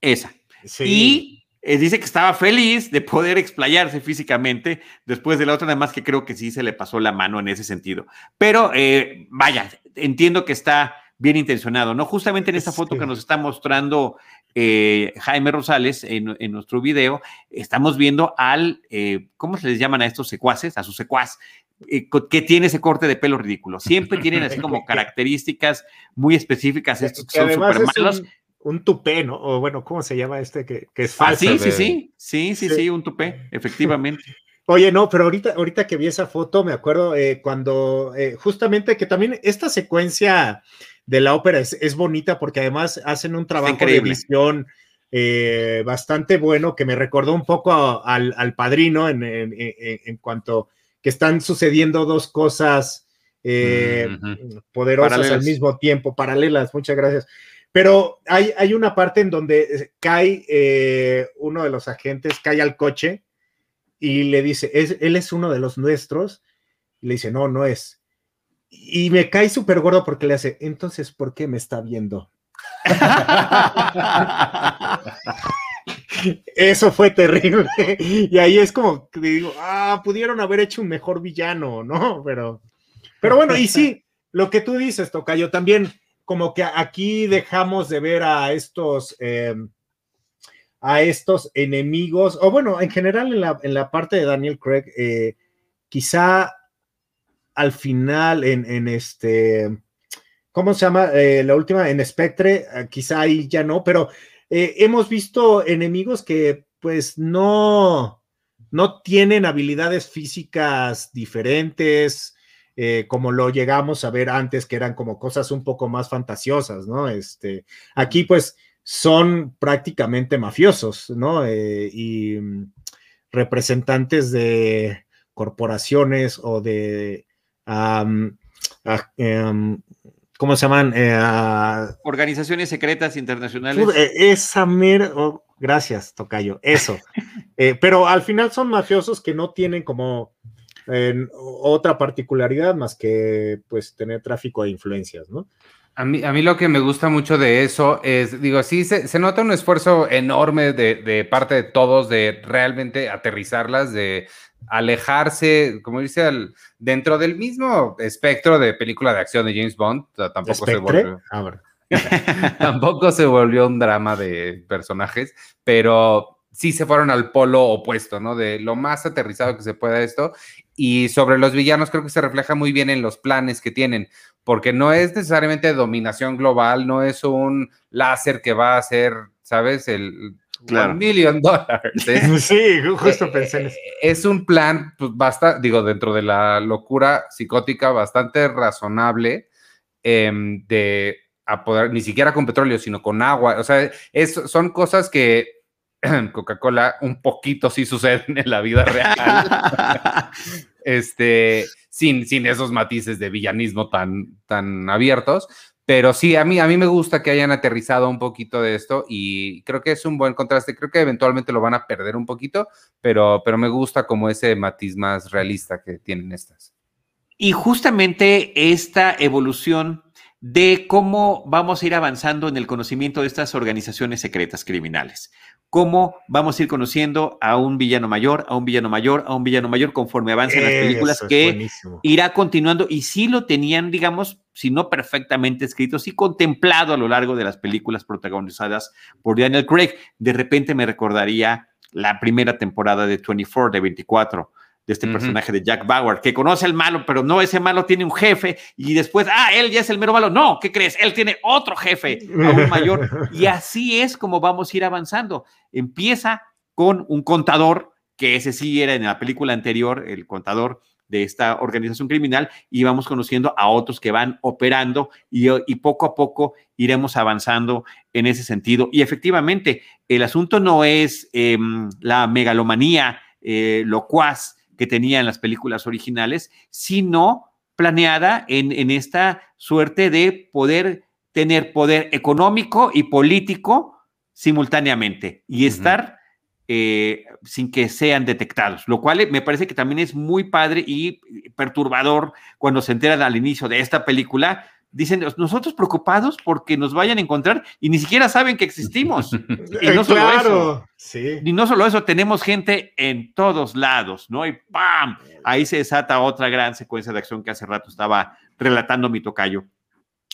Esa. Y eh, dice que estaba feliz de poder explayarse físicamente después de la otra, además que creo que sí se le pasó la mano en ese sentido. Pero eh, vaya, entiendo que está bien intencionado, ¿no? Justamente en esta foto que nos está mostrando eh, Jaime Rosales en, nuestro video, estamos viendo al, ¿cómo se les llaman a estos secuaces? A su secuaz, que tiene ese corte de pelo ridículo. Siempre tienen así como características muy específicas, estos que son súper malos un tupé, ¿no? O bueno, ¿cómo se llama este que, es ah, falso? sí, sí, sí, sí, sí, sí, un tupé, efectivamente. Oye, no, pero ahorita, ahorita que vi esa foto, me acuerdo eh, cuando eh, justamente que también esta secuencia de la ópera es, bonita porque además hacen un trabajo de edición eh, bastante bueno que me recordó un poco al, padrino en, en, cuanto que están sucediendo dos cosas poderosas al mismo tiempo, paralelas, muchas gracias. Pero hay, hay una parte en donde eh, cae eh, uno de los agentes, cae al coche y le dice, ¿Es, él es uno de los nuestros. Y le dice, no, no es. Y me cae súper gordo porque le hace, entonces, ¿por qué me está viendo? Eso fue terrible. Y ahí es como digo, ah, pudieron haber hecho un mejor villano, ¿no? Pero, pero bueno, y sí, lo que tú dices, Tocayo, también como que aquí dejamos de ver a estos, em, a estos enemigos, o bueno, en general en la, parte de Daniel Craig, eh, quizá al final en, este, ¿cómo se llama? Eh, la última, en Spectre, eh, quizá ahí ya no, pero hemos visto enemigos que pues no, no tienen habilidades físicas diferentes, eh, como lo llegamos a ver antes, que eran como cosas un poco más fantasiosas, ¿no? Este, aquí pues son prácticamente mafiosos, ¿no? Eh, y mm, representantes de corporaciones o de, em, ¿cómo se llaman? Eh, Organizaciones secretas internacionales. Esa mera, oh, gracias, Tocayo, eso. pero al final son mafiosos que no tienen como en otra particularidad más que pues tener tráfico de influencias, ¿no? A mí, a mí lo que me gusta mucho de eso es, digo, sí, se, nota un esfuerzo enorme de, parte de todos de realmente aterrizarlas, de alejarse, como dice, dentro del mismo espectro de película de acción de James Bond, tampoco se volvió. Ah, tampoco se volvió un drama de personajes, pero sí se fueron al polo opuesto, ¿no? De lo más aterrizado que se pueda esto. Y sobre los villanos creo que se refleja muy bien en los planes que tienen, porque no es necesariamente dominación global, no es un láser que va a ser, ¿sabes? El claro. million dólares. Sí, justo pensé en eso. Eh, es un plan, pues basta, digo, dentro de la locura psicótica, bastante razonable em, de a poder, ni siquiera con petróleo, sino con agua. O sea, es, son cosas que Coca-Cola un poquito sí suceden en la vida real. este, sin, sin esos matices de villanismo tan, tan abiertos. Pero sí, a mí, a mí me gusta que hayan aterrizado un poquito de esto y creo que es un buen contraste. Creo que eventualmente lo van a perder un poquito, pero, pero me gusta como ese matiz más realista que tienen estas. Y justamente esta evolución de cómo vamos a ir avanzando en el conocimiento de estas organizaciones secretas criminales. Cómo vamos a ir conociendo a un villano mayor, a un villano mayor, a un villano mayor conforme avancen las películas que irá continuando y sí lo tenían, digamos, si no perfectamente escrito, sí contemplado a lo largo de las películas protagonizadas por Daniel Craig. De repente me recordaría la primera temporada de 24, de 24, de este personaje de Jack Bauer, que conoce al malo, pero no, ese malo tiene un jefe y después, ah, él ya es el mero malo. No, ¿qué crees? Él tiene otro jefe, aún mayor. Y así es como vamos a ir avanzando. Empieza con un contador, que ese sí era en la película anterior, el contador de esta organización criminal, y vamos conociendo a otros que van operando y, y poco a poco iremos avanzando en ese sentido. Y efectivamente, el asunto no es em, la megalomanía eh, locuaz que tenía en las películas originales, sino planeada en, esta suerte de poder tener poder económico y político simultáneamente y estar eh, sin que sean detectados, lo cual me parece que también es muy padre y perturbador cuando se enteran al inicio de esta película dicen, nosotros preocupados porque nos vayan a encontrar y ni siquiera saben que existimos. y no solo eso. Sí. Y no solo eso, tenemos gente en todos lados, ¿no? Y ¡pam! Ahí se desata otra gran secuencia de acción que hace rato estaba relatando mi tocayo.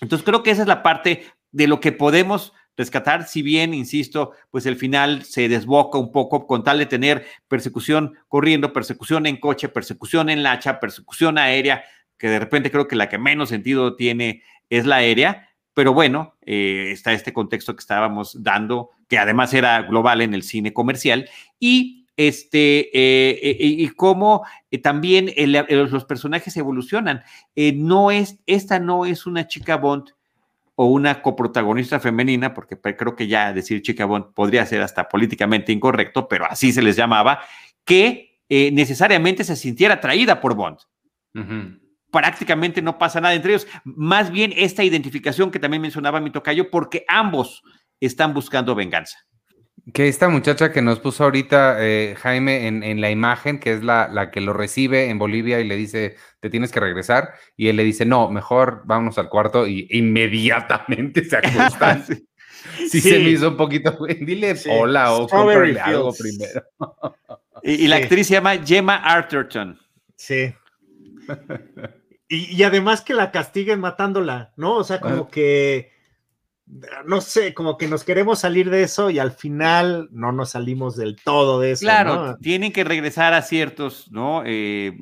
Entonces creo que esa es la parte de lo que podemos rescatar, si bien, insisto, pues el final se desboca un poco con tal de tener persecución corriendo, persecución en coche, persecución en lacha, persecución aérea, que de repente creo que la que menos sentido tiene es la aérea, pero bueno, eh, está este contexto que estábamos dando, que además era global en el cine comercial, y este, eh, eh, y cómo también los personajes evolucionan. no es, esta no es una chica Bond o una coprotagonista femenina, porque creo que ya decir chica Bond podría ser hasta políticamente incorrecto, pero así se les llamaba, que necesariamente se sintiera atraída por Bond prácticamente no pasa nada entre ellos. Más bien esta identificación que también mencionaba mi tocayo, porque ambos están buscando venganza. Que esta muchacha que nos puso ahorita eh, Jaime en, la imagen, que es la, la, que lo recibe en Bolivia y le dice, te tienes que regresar, y él le dice, no, mejor vámonos al cuarto y inmediatamente se acuestan. sí. se me hizo un poquito, dile hola o cómprale algo primero. y, y la actriz se llama Gemma Arterton. Sí. Y, además que la castiguen matándola, ¿no? O sea, como que, no sé, como que nos queremos salir de eso y al final no nos salimos del todo de eso. Claro, tienen que regresar a ciertos, ¿no? Eh,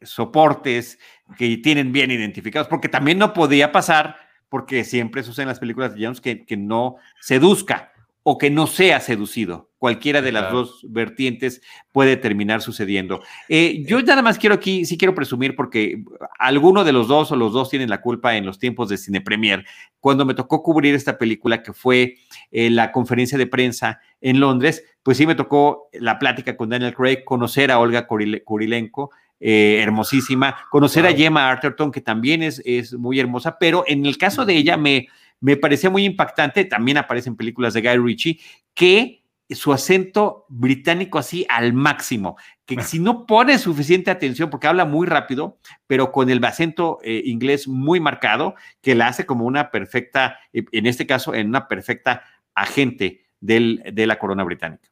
soportes que tienen bien identificados, porque también no podía pasar, porque siempre sucede en las películas de Jones que, que no seduzca o que no sea seducido. Cualquiera de las dos vertientes puede terminar sucediendo. Eh, yo nada más quiero aquí, sí quiero presumir, porque alguno de los dos o los dos tienen la culpa en los tiempos de Cine Premier. Cuando me tocó cubrir esta película, que fue eh, la conferencia de prensa en Londres, pues sí me tocó la plática con Daniel Craig, conocer a Olga Kurilenko, eh, hermosísima, conocer a Gemma Arterton, que también es, es muy hermosa, pero en el caso de ella me, me parecía muy impactante, también aparece en películas de Guy Ritchie, que su acento británico así al máximo, que si no pone suficiente atención, porque habla muy rápido, pero con el acento eh, inglés muy marcado, que la hace como una perfecta, en este caso, en una perfecta agente del, de la corona británica.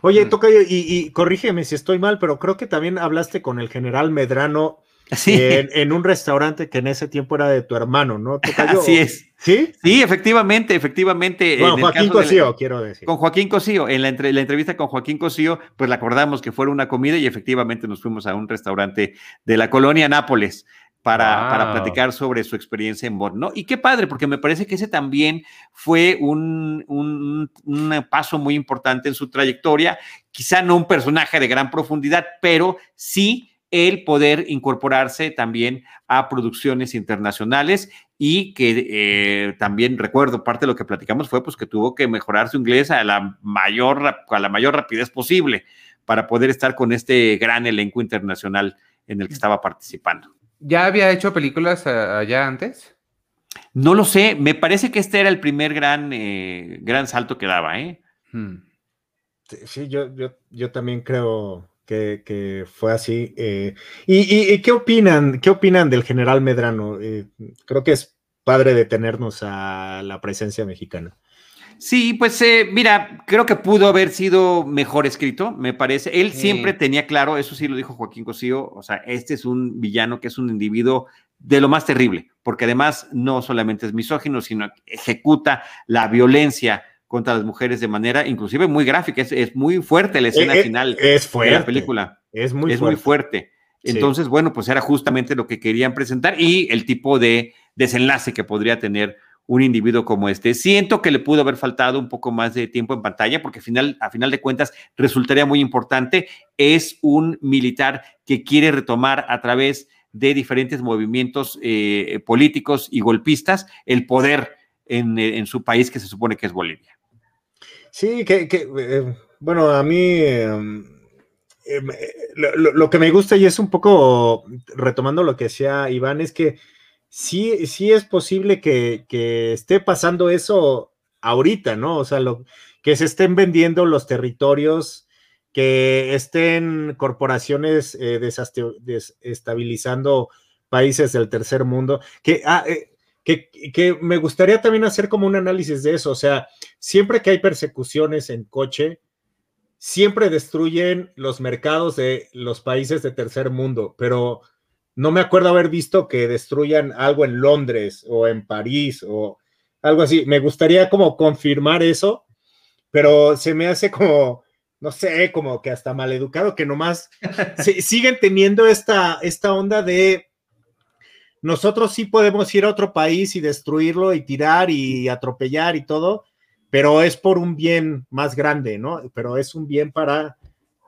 Oye, mm. Tocayo, y, y corrígeme si estoy mal, pero creo que también hablaste con el general Medrano en, un restaurante que en ese tiempo era de tu hermano, ¿no? Así es. ¿Sí? Sí, efectivamente, efectivamente. Con Joaquín Cosío, quiero decir. Con Joaquín Cosío, en la, la, entrevista con Joaquín Cosío, pues le acordamos que fuera una comida y efectivamente nos fuimos a un restaurante de la colonia Nápoles. Para, para, platicar sobre su experiencia en Bond, ¿no? Y qué padre, porque me parece que ese también fue un, un, un, paso muy importante en su trayectoria, quizá no un personaje de gran profundidad, pero sí el poder incorporarse también a producciones internacionales y que eh, también recuerdo, parte de lo que platicamos fue pues que tuvo que mejorar su inglés a la mayor, a la mayor rapidez posible para poder estar con este gran elenco internacional en el que estaba participando. ¿Ya había hecho películas eh, allá antes? No lo sé, me parece que este era el primer gran, eh, gran salto que daba, ¿eh? Hmm. Sí, yo, yo, yo también creo, que, fue así. Eh, y, qué opinan? ¿Qué opinan del general Medrano? Eh, creo que es padre de tenernos a la presencia mexicana. Sí, pues eh, mira, creo que pudo haber sido mejor escrito, me parece. Él siempre tenía claro, eso sí lo dijo Joaquín Cosío, o sea, este es un villano que es un individuo de lo más terrible, porque además no solamente es misógino, sino ejecuta la violencia contra las mujeres de manera inclusive muy gráfica, es, muy fuerte la escena Eh, eh, final es fuerte. de la película. Es muy es fuerte. muy fuerte. Sí. Entonces, bueno, pues era justamente lo que querían presentar y el tipo de desenlace que podría tener un individuo como este. Siento que le pudo haber faltado un poco más de tiempo en pantalla porque al final, a final de cuentas resultaría muy importante. Es un militar que quiere retomar a través de diferentes movimientos eh, políticos y golpistas el poder en, en, su país que se supone que es Bolivia. Sí, que, que eh, bueno, a mí eh, lo, lo, lo, que me gusta y es un poco retomando lo que decía Iván, es que sí, sí es posible que, que esté pasando eso ahorita, ¿no? O sea, lo, que se estén vendiendo los territorios, que estén corporaciones eh, desestabilizando países del tercer mundo, que, ah, eh, que, que, me gustaría también hacer como un análisis de eso, o sea, siempre que hay persecuciones en coche, siempre destruyen los mercados de los países de tercer mundo, pero no me acuerdo haber visto que destruyan algo en Londres o en París o algo así. Me gustaría como confirmar eso, pero se me hace como, no sé, como que hasta maleducado, que nomás se, siguen teniendo esta, esta onda de nosotros sí podemos ir a otro país y destruirlo y tirar y atropellar y todo, pero es por un bien más grande, ¿no? Pero es un bien para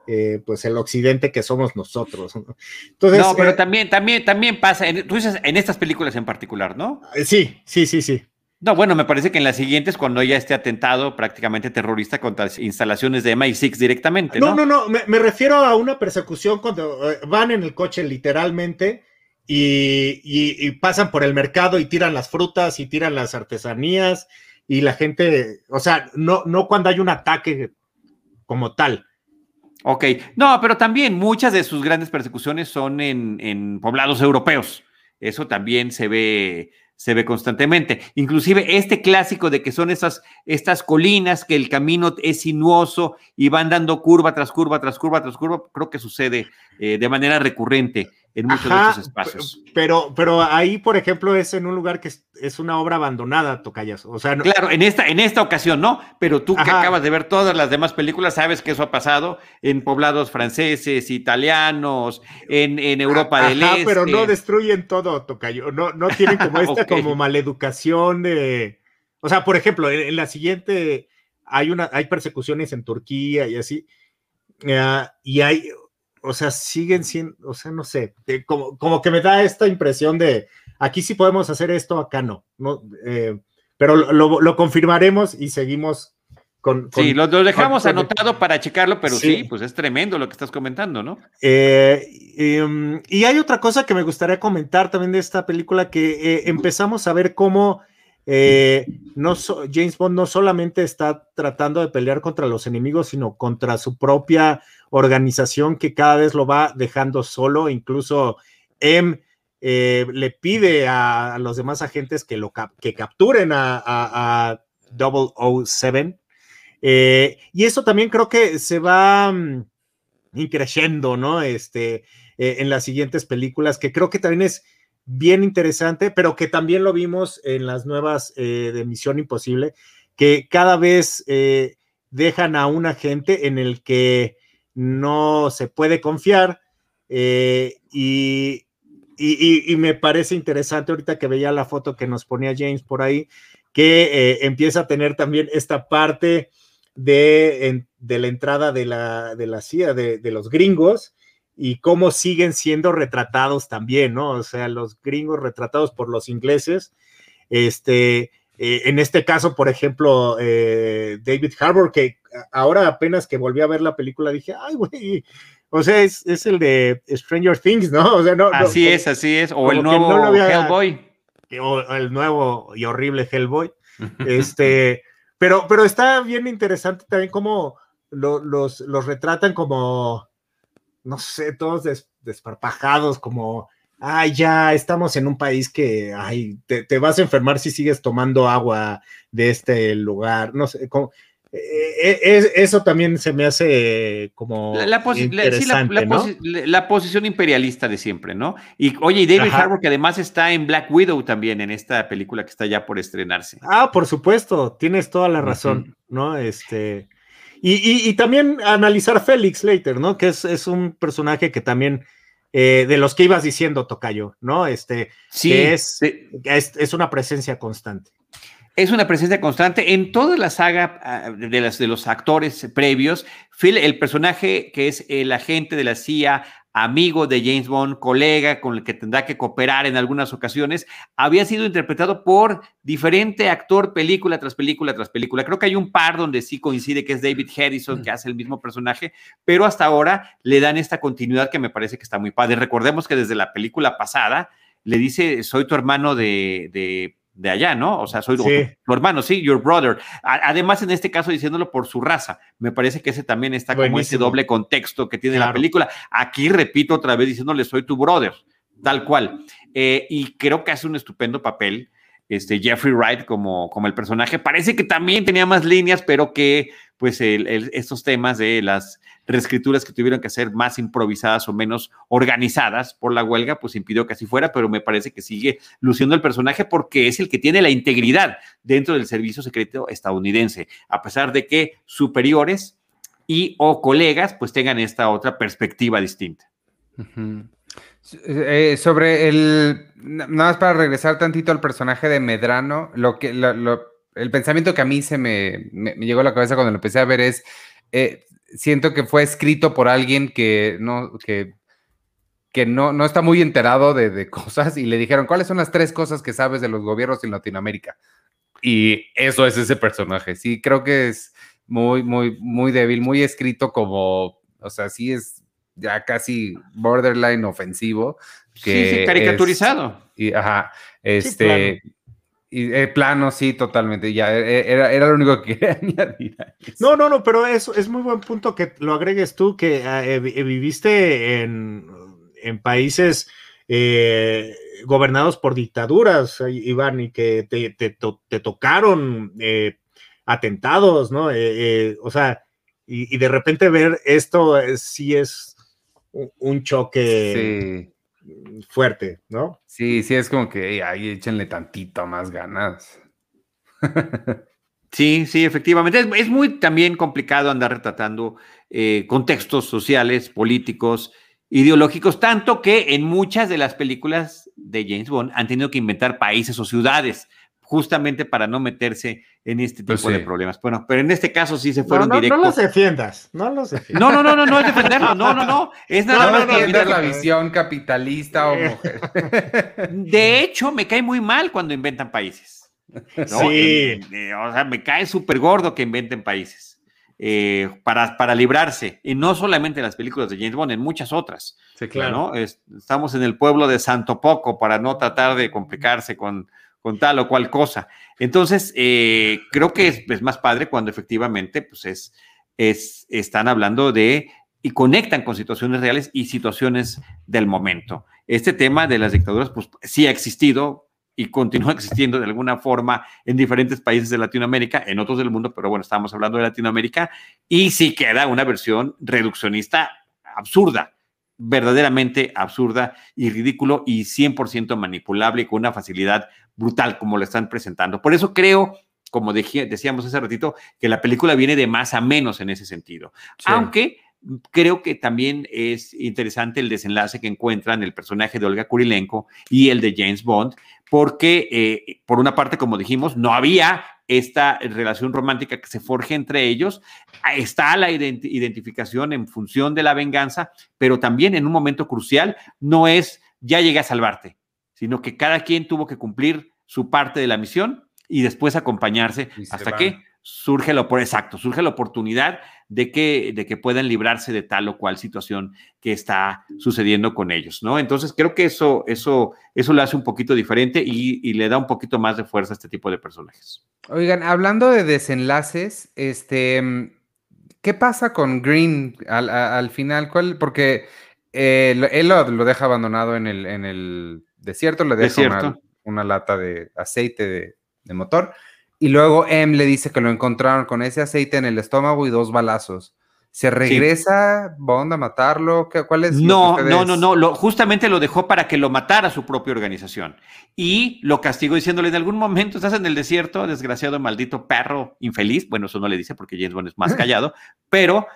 eh, pues el occidente que somos nosotros. ¿no? Entonces, no, pero eh, también, también, también pasa, en, tú dices en estas películas en particular, ¿no? Sí, sí, sí, sí. No, bueno, me parece que en las siguientes, cuando ya esté atentado prácticamente terrorista contra las instalaciones de MI6 directamente. No, no, no, no me, me, refiero a una persecución cuando eh, van en el coche literalmente y, y, y, pasan por el mercado y tiran las frutas y tiran las artesanías y la gente, o sea, no, no cuando hay un ataque como tal. Ok, no, pero también muchas de sus grandes persecuciones son en, en poblados europeos. Eso también se ve, se ve constantemente. Inclusive este clásico de que son esas, estas colinas, que el camino es sinuoso y van dando curva tras curva, tras curva, tras curva, creo que sucede eh, de manera recurrente en muchos Ajá, de estos espacios. Pero, pero ahí, por ejemplo, es en un lugar que es, es una obra abandonada, Tocayas. O sea, no... Claro, en esta, en esta ocasión, ¿no? Pero tú Ajá. que acabas de ver todas las demás películas, sabes que eso ha pasado en poblados franceses, italianos, en, en Europa Ajá, del Este. pero no destruyen todo, Tocayo. No, no tienen como esta okay. como maleducación de. O sea, por ejemplo, en, en la siguiente hay una, hay persecuciones en Turquía y así. Uh, y hay, o sea, siguen siendo, o sea, no sé, como, como, que me da esta impresión de aquí sí podemos hacer esto, acá no, no eh, pero lo, lo, confirmaremos y seguimos con. con sí, lo, lo dejamos con, anotado para checarlo, pero sí. sí. pues es tremendo lo que estás comentando, ¿no? Eh, eh, y hay otra cosa que me gustaría comentar también de esta película, que eh, empezamos a ver cómo. So, James Bond no solamente está tratando de pelear contra los enemigos, sino contra su propia organización que cada vez lo va dejando solo, incluso M eh, le pide a, los demás agentes que, lo que capturen a, a, a 007. Eh, y eso también creo que se va um, ¿no? Este, eh, en las siguientes películas, que creo que también es bien interesante, pero que también lo vimos en las nuevas eh, de Misión Imposible, que cada vez dejan a un agente en el que no se puede confiar eh, y, y, me parece interesante ahorita que veía la foto que nos ponía James por ahí, que eh, empieza a tener también esta parte de, de la entrada de la, de la CIA, de, los gringos, y cómo siguen siendo retratados también, ¿no? O sea, los gringos retratados por los ingleses, este, eh, en este caso, por ejemplo, eh, David Harbour, que ahora apenas que volví a ver la película dije, ay, güey, o sea, es, es, el de Stranger Things, ¿no? O sea, no así no, es, así es, o el nuevo no había, Hellboy. O el nuevo y horrible Hellboy. este, pero, pero está bien interesante también cómo lo, los, los retratan como, no sé, todos des, desparpajados, como ay, ya estamos en un país que, ay, te, vas a enfermar si sigues tomando agua de este lugar, no sé, como, eh, eh, eso también se me hace como la, la, posición imperialista de siempre, ¿no? Y oye, y David Harbour que además está en Black Widow también en esta película que está ya por estrenarse. Ah, por supuesto, tienes toda la razón, ¿no? Este y, también analizar Félix Later, ¿no? Que es, es un personaje que también eh, de los que ibas diciendo, Tocayo, ¿no? Este, sí, es, es, una presencia constante. Es una presencia constante en toda la saga ah, de, las, de los actores previos. Phil, el personaje que es el agente de la CIA, amigo de James Bond, colega con el que tendrá que cooperar en algunas ocasiones, había sido interpretado por diferente actor película tras película tras película. Creo que hay un par donde sí coincide que es David Harrison que hace el mismo personaje, pero hasta ahora le dan esta continuidad que me parece que está muy padre. Recordemos que desde la película pasada le dice, soy tu hermano de, de de allá, ¿no? O sea, soy tu, hermano, sí, your brother. además, en este caso, diciéndolo por su raza. Me parece que ese también está como ese doble contexto que tiene la película. Aquí repito otra vez diciéndole, soy tu brother, tal cual. Eh, y creo que hace un estupendo papel. Este Jeffrey Wright como, como el personaje. Parece que también tenía más líneas, pero que pues estos temas de las reescrituras que tuvieron que ser más improvisadas o menos organizadas por la huelga, pues impidió que así fuera, pero me parece que sigue luciendo el personaje porque es el que tiene la integridad dentro del servicio secreto estadounidense, a pesar de que superiores y o colegas pues tengan esta otra perspectiva distinta. Eh, sobre el, nada más para regresar tantito al personaje de Medrano, lo que, el pensamiento que a mí se me, llegó a la cabeza cuando lo empecé a ver es, eh, siento que fue escrito por alguien que no, que, que no, no está muy enterado de, cosas y le dijeron, ¿cuáles son las tres cosas que sabes de los gobiernos en Latinoamérica? Y eso es ese personaje. Sí, creo que es muy, muy, muy débil, muy escrito como, o sea, sí es ya casi borderline ofensivo. Que sí, caricaturizado. y, ajá, este... Y eh, plano, sí, totalmente. Ya e, e, era, era lo único que quería añadir. No, no, no, pero es, es muy buen punto que lo agregues tú, que ah, eh, eh, viviste en, países gobernados por dictaduras, Iván, y que te, te, tocaron atentados, ¿no? o sea, y, de repente ver esto sí es un choque. Sí fuerte, ¿no? Sí, sí, es como que ahí échenle tantito más ganas. Sí, sí, efectivamente. Es, muy también complicado andar retratando eh, contextos sociales, políticos, ideológicos, tanto que en muchas de las películas de James Bond han tenido que inventar países o ciudades justamente para no meterse en este pues tipo de problemas. Bueno, pero en este caso sí se fueron no, no, directos. No los defiendas, no los defiendas. No, no, no, no, no es defenderlo, no, no, no. Es nada más que la visión capitalista o mujer. De hecho, me cae muy mal cuando inventan países. Sí. Eh, o sea, me cae súper gordo que inventen países. Eh, para, para librarse, y no solamente en las películas de James Bond, en muchas otras. Sí, claro. estamos en el pueblo de Santo Poco para no tratar de complicarse con, con tal o cual cosa. Entonces, eh, creo que es, más padre cuando efectivamente pues es, es, están hablando de y conectan con situaciones reales y situaciones del momento. Este tema de las dictaduras, pues sí ha existido y continúa existiendo de alguna forma en diferentes países de Latinoamérica, en otros del mundo, pero bueno, estamos hablando de Latinoamérica, y sí queda una versión reduccionista absurda verdaderamente absurda y ridículo y 100% manipulable y con una facilidad brutal como lo están presentando. Por eso creo, como decíamos hace ratito, que la película viene de más a menos en ese sentido. Aunque creo que también es interesante el desenlace que encuentran el personaje de Olga Kurilenko y el de James Bond, porque eh, por una parte, como dijimos, no había esta relación romántica que se forje entre ellos, está la identificación en función de la venganza, pero también en un momento crucial no es ya llegué a salvarte, sino que cada quien tuvo que cumplir su parte de la misión y después acompañarse hasta que surge lo por exacto, surge la oportunidad de que, de que puedan librarse de tal o cual situación que está sucediendo con ellos, ¿no? Entonces creo que eso, eso, eso lo hace un poquito diferente y, le da un poquito más de fuerza a este tipo de personajes. Oigan, hablando de desenlaces, este, ¿qué pasa con Green al, final? ¿Cuál? Porque Eh, él lo, deja abandonado en el, en el desierto, le deja una, lata de aceite de, de, motor. Y luego M le dice que lo encontraron con ese aceite en el estómago y dos balazos. ¿Se regresa Bond a matarlo? ¿Cuál es? No, no, no, no, lo, justamente lo dejó para que lo matara su propia organización. Y lo castigó diciéndole, en algún momento estás en el desierto, desgraciado, maldito perro infeliz. Bueno, eso no le dice porque James Bond es más callado, pero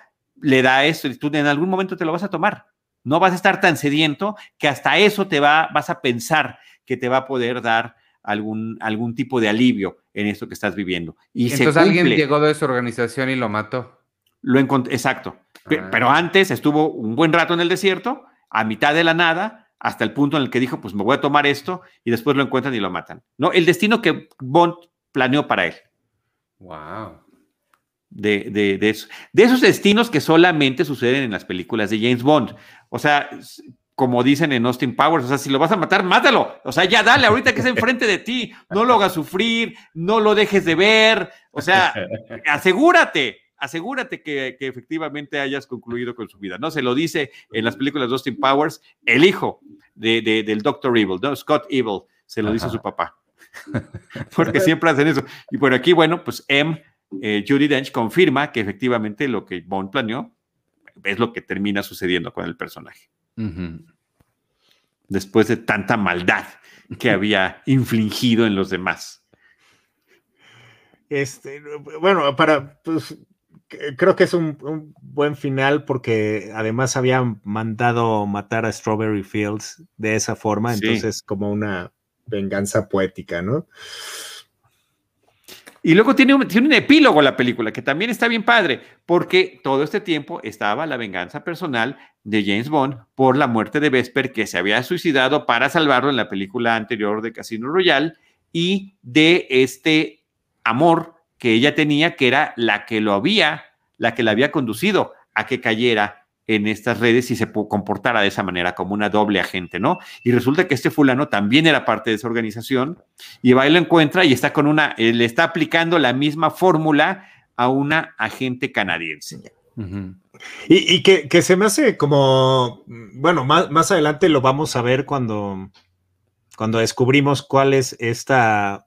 le da eso y tú en algún momento te lo vas a tomar. No vas a estar tan sediento que hasta eso te va, vas a pensar que te va a poder dar algún, algún tipo de alivio en esto que estás viviendo. Y Entonces alguien llegó de esa organización y lo mató. Lo exacto. Ah. Pero antes estuvo un buen rato en el desierto, a mitad de la nada, hasta el punto en el que dijo, pues me voy a tomar esto, y después lo encuentran y lo matan. ¿No? El destino que Bond planeó para él. Wow. De, de, de, eso. de esos destinos que solamente suceden en las películas de James Bond. O sea, como dicen en Austin Powers, o sea, si lo vas a matar, mátalo. O sea, ya dale, ahorita que es enfrente de ti, no lo hagas sufrir, no lo dejes de ver. O sea, asegúrate, asegúrate que, efectivamente hayas concluido con su vida. No se lo dice en las películas de Austin Powers, el hijo de, del Doctor Evil, ¿no? Scott Evil, se lo dice a su papá. Porque siempre hacen eso. Y por aquí, bueno, pues M, eh, Judy Dench confirma que efectivamente lo que Bond planeó es lo que termina sucediendo con el personaje. Después de tanta maldad que había infligido en los demás. Este, bueno, para, pues, creo que es un, buen final porque además habían mandado matar a Strawberry Fields de esa forma, entonces como una venganza poética, ¿no? Y luego tiene un, tiene un epílogo la película, que también está bien padre, porque todo este tiempo estaba la venganza personal de James Bond por la muerte de Vesper, que se había suicidado para salvarlo en la película anterior de Casino Royale, y de este amor que ella tenía, que era la que lo había, la que la había conducido a que cayera en estas redes y se comportara de esa manera, como una doble agente, ¿no? Y resulta que este fulano también era parte de esa organización y va y lo encuentra y está con una, eh, le está aplicando la misma fórmula a una agente canadiense. Y, que, se me hace como, bueno, más, más adelante lo vamos a ver cuando, cuando descubrimos cuál es esta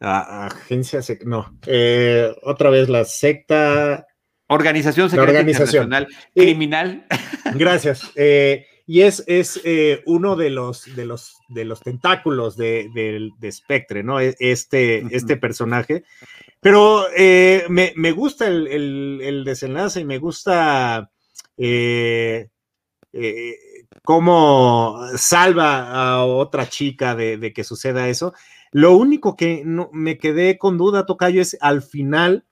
agencia, no, eh, otra vez la secta Organización Secreta Internacional Criminal. Gracias. Eh, y es, es eh, uno de los, de los, de los tentáculos de, de, Spectre, ¿no? E, este, este personaje. Pero eh, me, gusta el, desenlace y me gusta cómo salva a otra chica de, que suceda eso. Lo único que no, me quedé con duda, Tocayo, es al final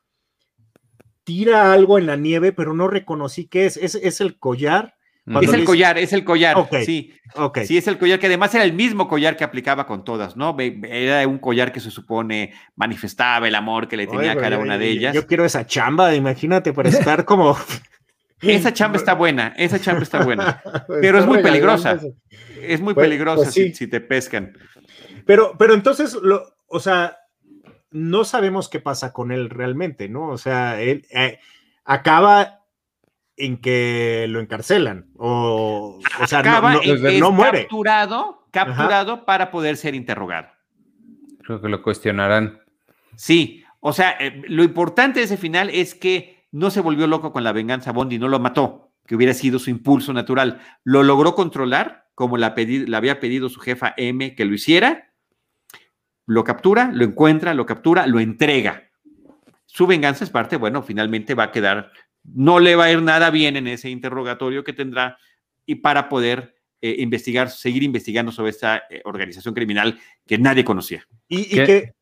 tira algo en la nieve, pero no reconocí qué es. ¿Es, el collar? es el collar, es el collar, sí. Sí, es el collar, que además era el mismo collar que aplicaba con todas, ¿no? Era un collar que se supone manifestaba el amor que le tenía a cada una de ellas. Yo quiero esa chamba, imagínate, para estar como... esa chamba está buena, esa chamba está buena, pero es muy peligrosa. Es muy pues, peligrosa pues si, si, te pescan. Pero, pero entonces, lo, o sea, no sabemos qué pasa con él realmente, ¿no? O sea, él eh, acaba en que lo encarcelan o, o sea, acaba no, en no muere. Capturado, capturado para poder ser interrogado. Creo que lo cuestionarán. Sí, o sea, eh, lo importante de ese final es que no se volvió loco con la venganza Bond y no lo mató, que hubiera sido su impulso natural. Lo logró controlar, como la, le había pedido su jefa M que lo hiciera, lo captura, lo encuentra, lo captura, lo entrega. Su venganza es parte, bueno, finalmente va a quedar, no le va a ir nada bien en ese interrogatorio que tendrá y para poder eh, investigar, seguir investigando sobre esta eh, organización criminal que nadie conocía. Y, que...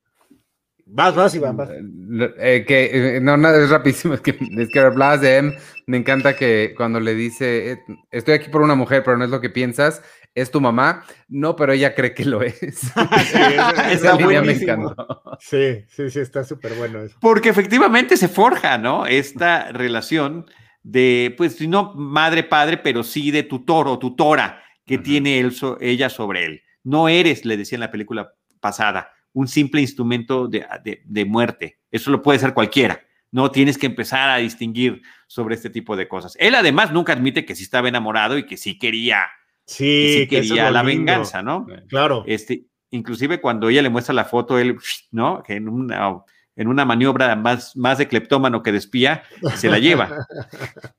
Vas, vas, Iván, vas. Eh, que, no, nada, es rapidísimo, es que, es que hablas de M, me encanta que cuando le dice, estoy aquí por una mujer, pero no es lo que piensas, ¿Es tu mamá? No, pero ella cree que lo es. sí, Sí, sí, está súper bueno eso. Porque efectivamente se forja, ¿no? Esta relación de, pues, no madre-padre, pero sí de tutor o tutora que tiene él, ella sobre él. No eres, le decía en la película pasada, un simple instrumento de, de muerte. Eso lo puede ser cualquiera No tienes que empezar a distinguir sobre este tipo de cosas. Él además nunca admite que sí estaba enamorado y que sí quería, sí, quería la venganza, ¿no? Claro. Este, inclusive cuando ella le muestra la foto, él, ¿no? Que en una, en una maniobra más, más de cleptómano que de espía, se la lleva.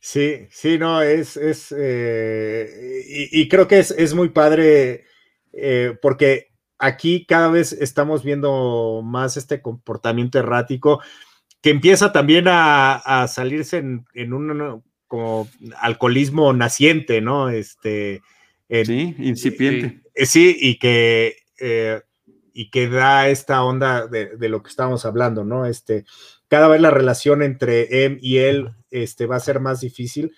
Sí, sí, no, es, es eh, y, creo que es, es muy padre eh, porque aquí cada vez estamos viendo más este comportamiento errático que empieza también a, salirse en, un como alcoholismo naciente, ¿no? Este, sí, incipiente. Eh, sí, y que, y que da esta onda de, de, lo que estábamos hablando, ¿no? Este, cada vez la relación entre Em y él este, va a ser más difícil,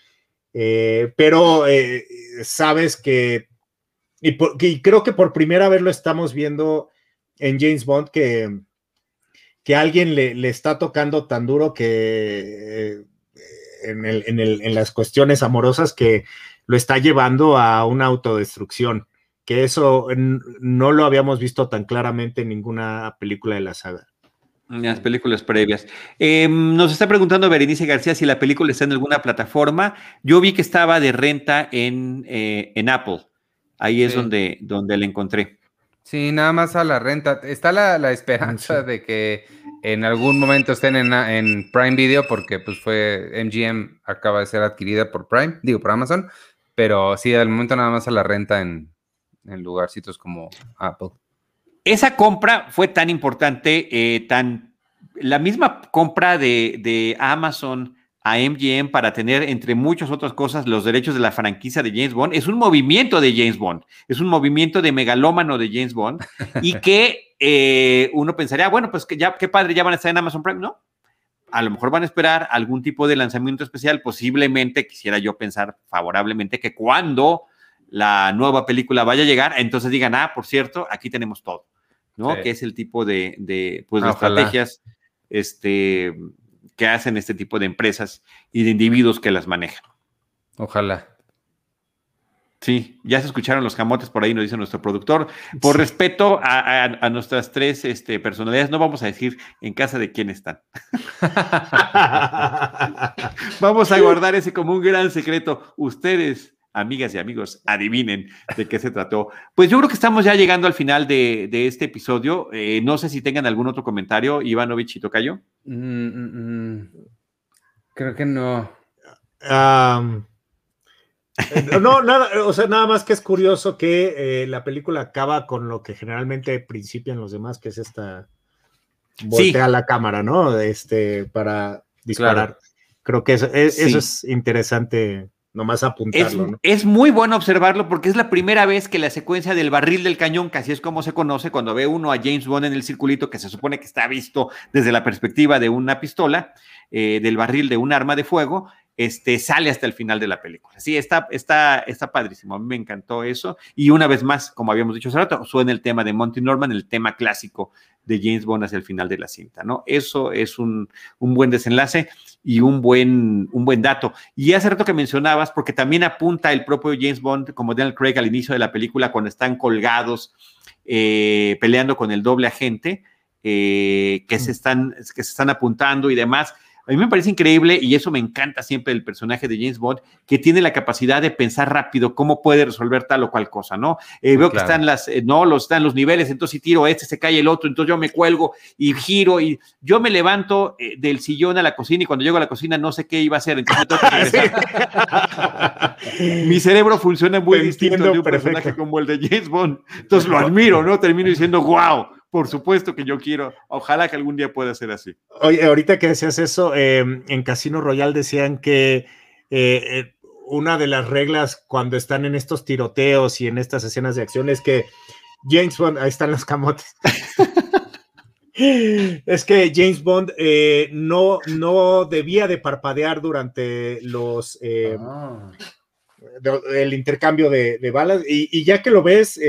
eh, pero eh, sabes que, y, creo que por primera vez lo estamos viendo en James Bond, que, que alguien le, está tocando tan duro que eh, en, las cuestiones amorosas que lo está llevando a una autodestrucción, que eso no lo habíamos visto tan claramente en ninguna película de la saga. Las películas previas. Em, nos está preguntando Berenice García si la película está en alguna plataforma. Yo vi que estaba de renta en, eh, en Apple. Ahí es donde, donde la encontré. Sí, nada más a la renta. Está la, esperanza de que en algún momento estén en, en, Prime Video, porque pues fue MGM acaba de ser adquirida por Prime, digo por Amazon, pero sí, al momento nada más a la renta en, en lugarcitos como Apple. Esa compra fue tan importante, eh, tan la misma compra de, Amazon a MGM para tener, entre muchas otras cosas, los derechos de la franquicia de James Bond, es un movimiento de James Bond, es un movimiento de megalómano de James Bond, y que eh, uno pensaría, bueno, pues que ya, qué padre, ya van a estar en Amazon Prime, ¿no? A lo mejor van a esperar algún tipo de lanzamiento especial, posiblemente, quisiera yo pensar favorablemente, que cuando la nueva película vaya a llegar, entonces digan, ah, por cierto, aquí tenemos todo, ¿no? Que es el tipo de, pues, estrategias este, que hacen este tipo de empresas y de individuos que las manejan. Ojalá. Sí, ya se escucharon los camotes por ahí, nos dice nuestro productor. Por respeto a, nuestras tres este, personalidades, no vamos a decir en casa de quién están. vamos a guardar ese como un gran secreto. Ustedes amigas y amigos, adivinen de qué se trató. Pues yo creo que estamos ya llegando al final de, este episodio. Eh, no sé si tengan algún otro comentario, Ivanovich y Tocayo. Mm, mm, mm. Creo que no. Eh, no, nada, o sea, nada más que es curioso que eh, la película acaba con lo que generalmente principian los demás, que es esta voltea la cámara, ¿no? Este, para disparar. Creo que eso, eso es interesante nomás apuntarlo. Es, muy bueno observarlo porque es la primera vez que la secuencia del barril del cañón, que así es como se conoce, cuando ve uno a James Bond en el circulito, que se supone que está visto desde la perspectiva de una pistola, eh, del barril de un arma de fuego, este, sale hasta el final de la película. Sí, está, está, está padrísimo. A mí me encantó eso. Y una vez más, como habíamos dicho hace rato, suena el tema de Monty Norman, el tema clásico de James Bond hacia el final de la cinta, ¿no? Eso es un, un buen desenlace y un buen, un buen dato. Y hace rato que mencionabas, porque también apunta el propio James Bond, como Daniel Craig al inicio de la película, cuando están colgados eh, peleando con el doble agente, eh, que, se están, que se están apuntando y demás. A mí me parece increíble y eso me encanta siempre del personaje de James Bond, que tiene la capacidad de pensar rápido cómo puede resolver tal o cual cosa, ¿no? Eh, veo que están las, eh, no, los, están los niveles, entonces si tiro este, se cae el otro, entonces yo me cuelgo y giro y yo me levanto eh, del sillón a la cocina y cuando llego a la cocina no sé qué iba a hacer, entonces Mi cerebro funciona muy distinto de un personaje como el de James Bond, entonces lo admiro, ¿no? Termino diciendo, wow por supuesto que yo quiero. Ojalá que algún día pueda ser así. Oye, ahorita que decías eso, em, en Casino Royal decían que eh, eh, una de las reglas cuando están en estos tiroteos y en estas escenas de acción es que James Bond, ahí están los camotes. es que James Bond eh, no, no debía de parpadear durante los em, ah. el intercambio de, balas y, y, ya que lo ves,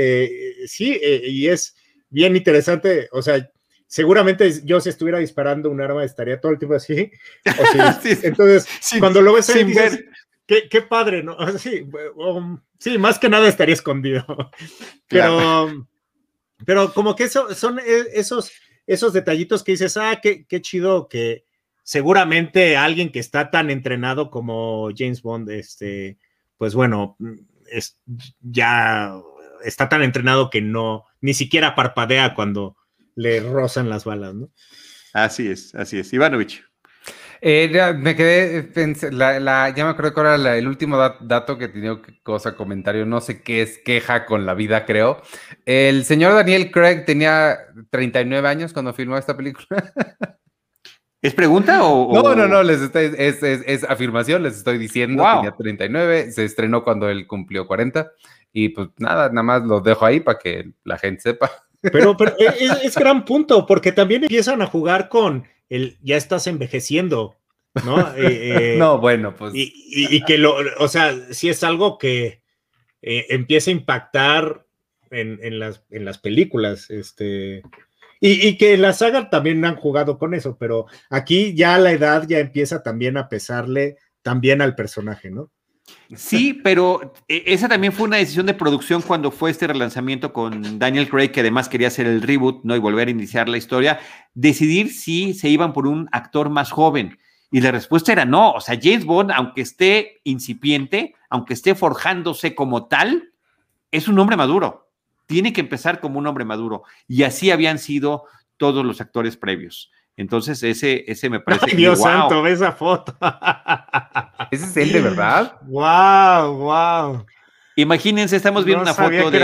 sí, y es bien interesante, o sea, seguramente yo si estuviera disparando un arma estaría todo el tiempo así. entonces, cuando lo ves ahí, dices, qué, padre, ¿no? Sí, um, sí, más que nada estaría escondido. Pero, pero como que eso, son e, esos, esos detallitos que dices, ah, qué, qué chido que, seguramente alguien que está tan entrenado como James Bond, este, pues bueno, es, ya está tan entrenado que no, ni siquiera parpadea cuando le rozan las balas, ¿no? Así es, así es. Ivanovich. Eh, me quedé, la, ya me acuerdo que era el último dato que tenía cosa, comentario, no sé qué es queja con la vida, creo. El señor Daniel Craig tenía 39 años cuando filmó esta película. ¿Es pregunta o...? No, no, no, les es, afirmación, les estoy diciendo, tenía 39, se estrenó cuando él cumplió 40 y pues nada, nada más lo dejo ahí para que la gente sepa. Pero, pero es, gran punto, porque también empiezan a jugar con ya estás envejeciendo, ¿no? Eh, eh, no, bueno, pues. Y, que lo, o sea, si es algo que eh, empieza a impactar en, las, en las películas, este. Y, que la saga también han jugado con eso, pero aquí ya la edad ya empieza también a pesarle también al personaje, ¿no? Sí, pero eh, esa también fue una decisión de producción cuando fue este relanzamiento con Daniel Craig, que además quería hacer el reboot, ¿no? Y volver a iniciar la historia, decidir si se iban por un actor más joven. Y la respuesta era no. O sea, James Bond, aunque esté incipiente, aunque esté forjándose como tal, es un hombre maduro. Tiene que empezar como un hombre maduro. Y así habían sido todos los actores previos. Entonces, ese, ese me parece. Ay, Dios santo, ve esa foto. ¿Ese es él de verdad? ¡Wow! ¡Wow! Imagínense, estamos viendo una foto de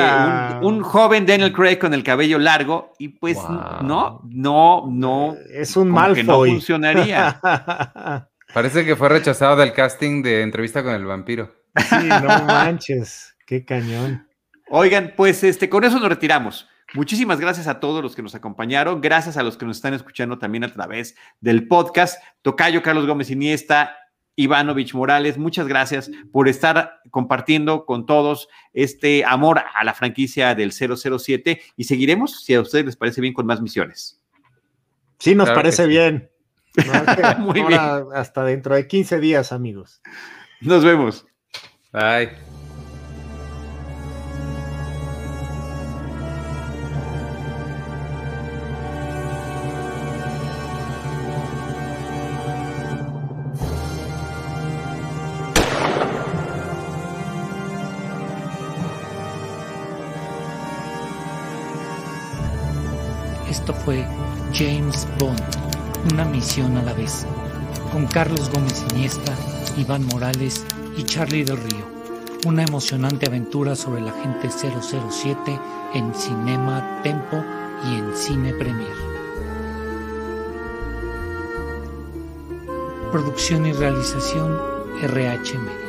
un, joven Daniel Craig con el cabello largo y pues no, no, no. Es un mal que no funcionaría. Parece que fue rechazado del casting de entrevista con el vampiro. Sí, no manches, qué cañón. Oigan, pues este, con eso nos retiramos. Muchísimas gracias a todos los que nos acompañaron, gracias a los que nos están escuchando también a través del podcast. Tocayo Carlos Gómez Iniesta, Ivanovich Morales, muchas gracias por estar compartiendo con todos este amor a la franquicia del 007 y seguiremos, si a ustedes les parece bien, con más misiones. Sí, nos parece bien. Muy bien. Hasta dentro de 15 días, amigos. Nos vemos. Bye. A la vez, con Carlos Gómez Iniesta, Iván Morales y Charlie del Río. Una emocionante aventura sobre la agente 007 en Cinema Tempo y en Cine Premier. Producción y realización RH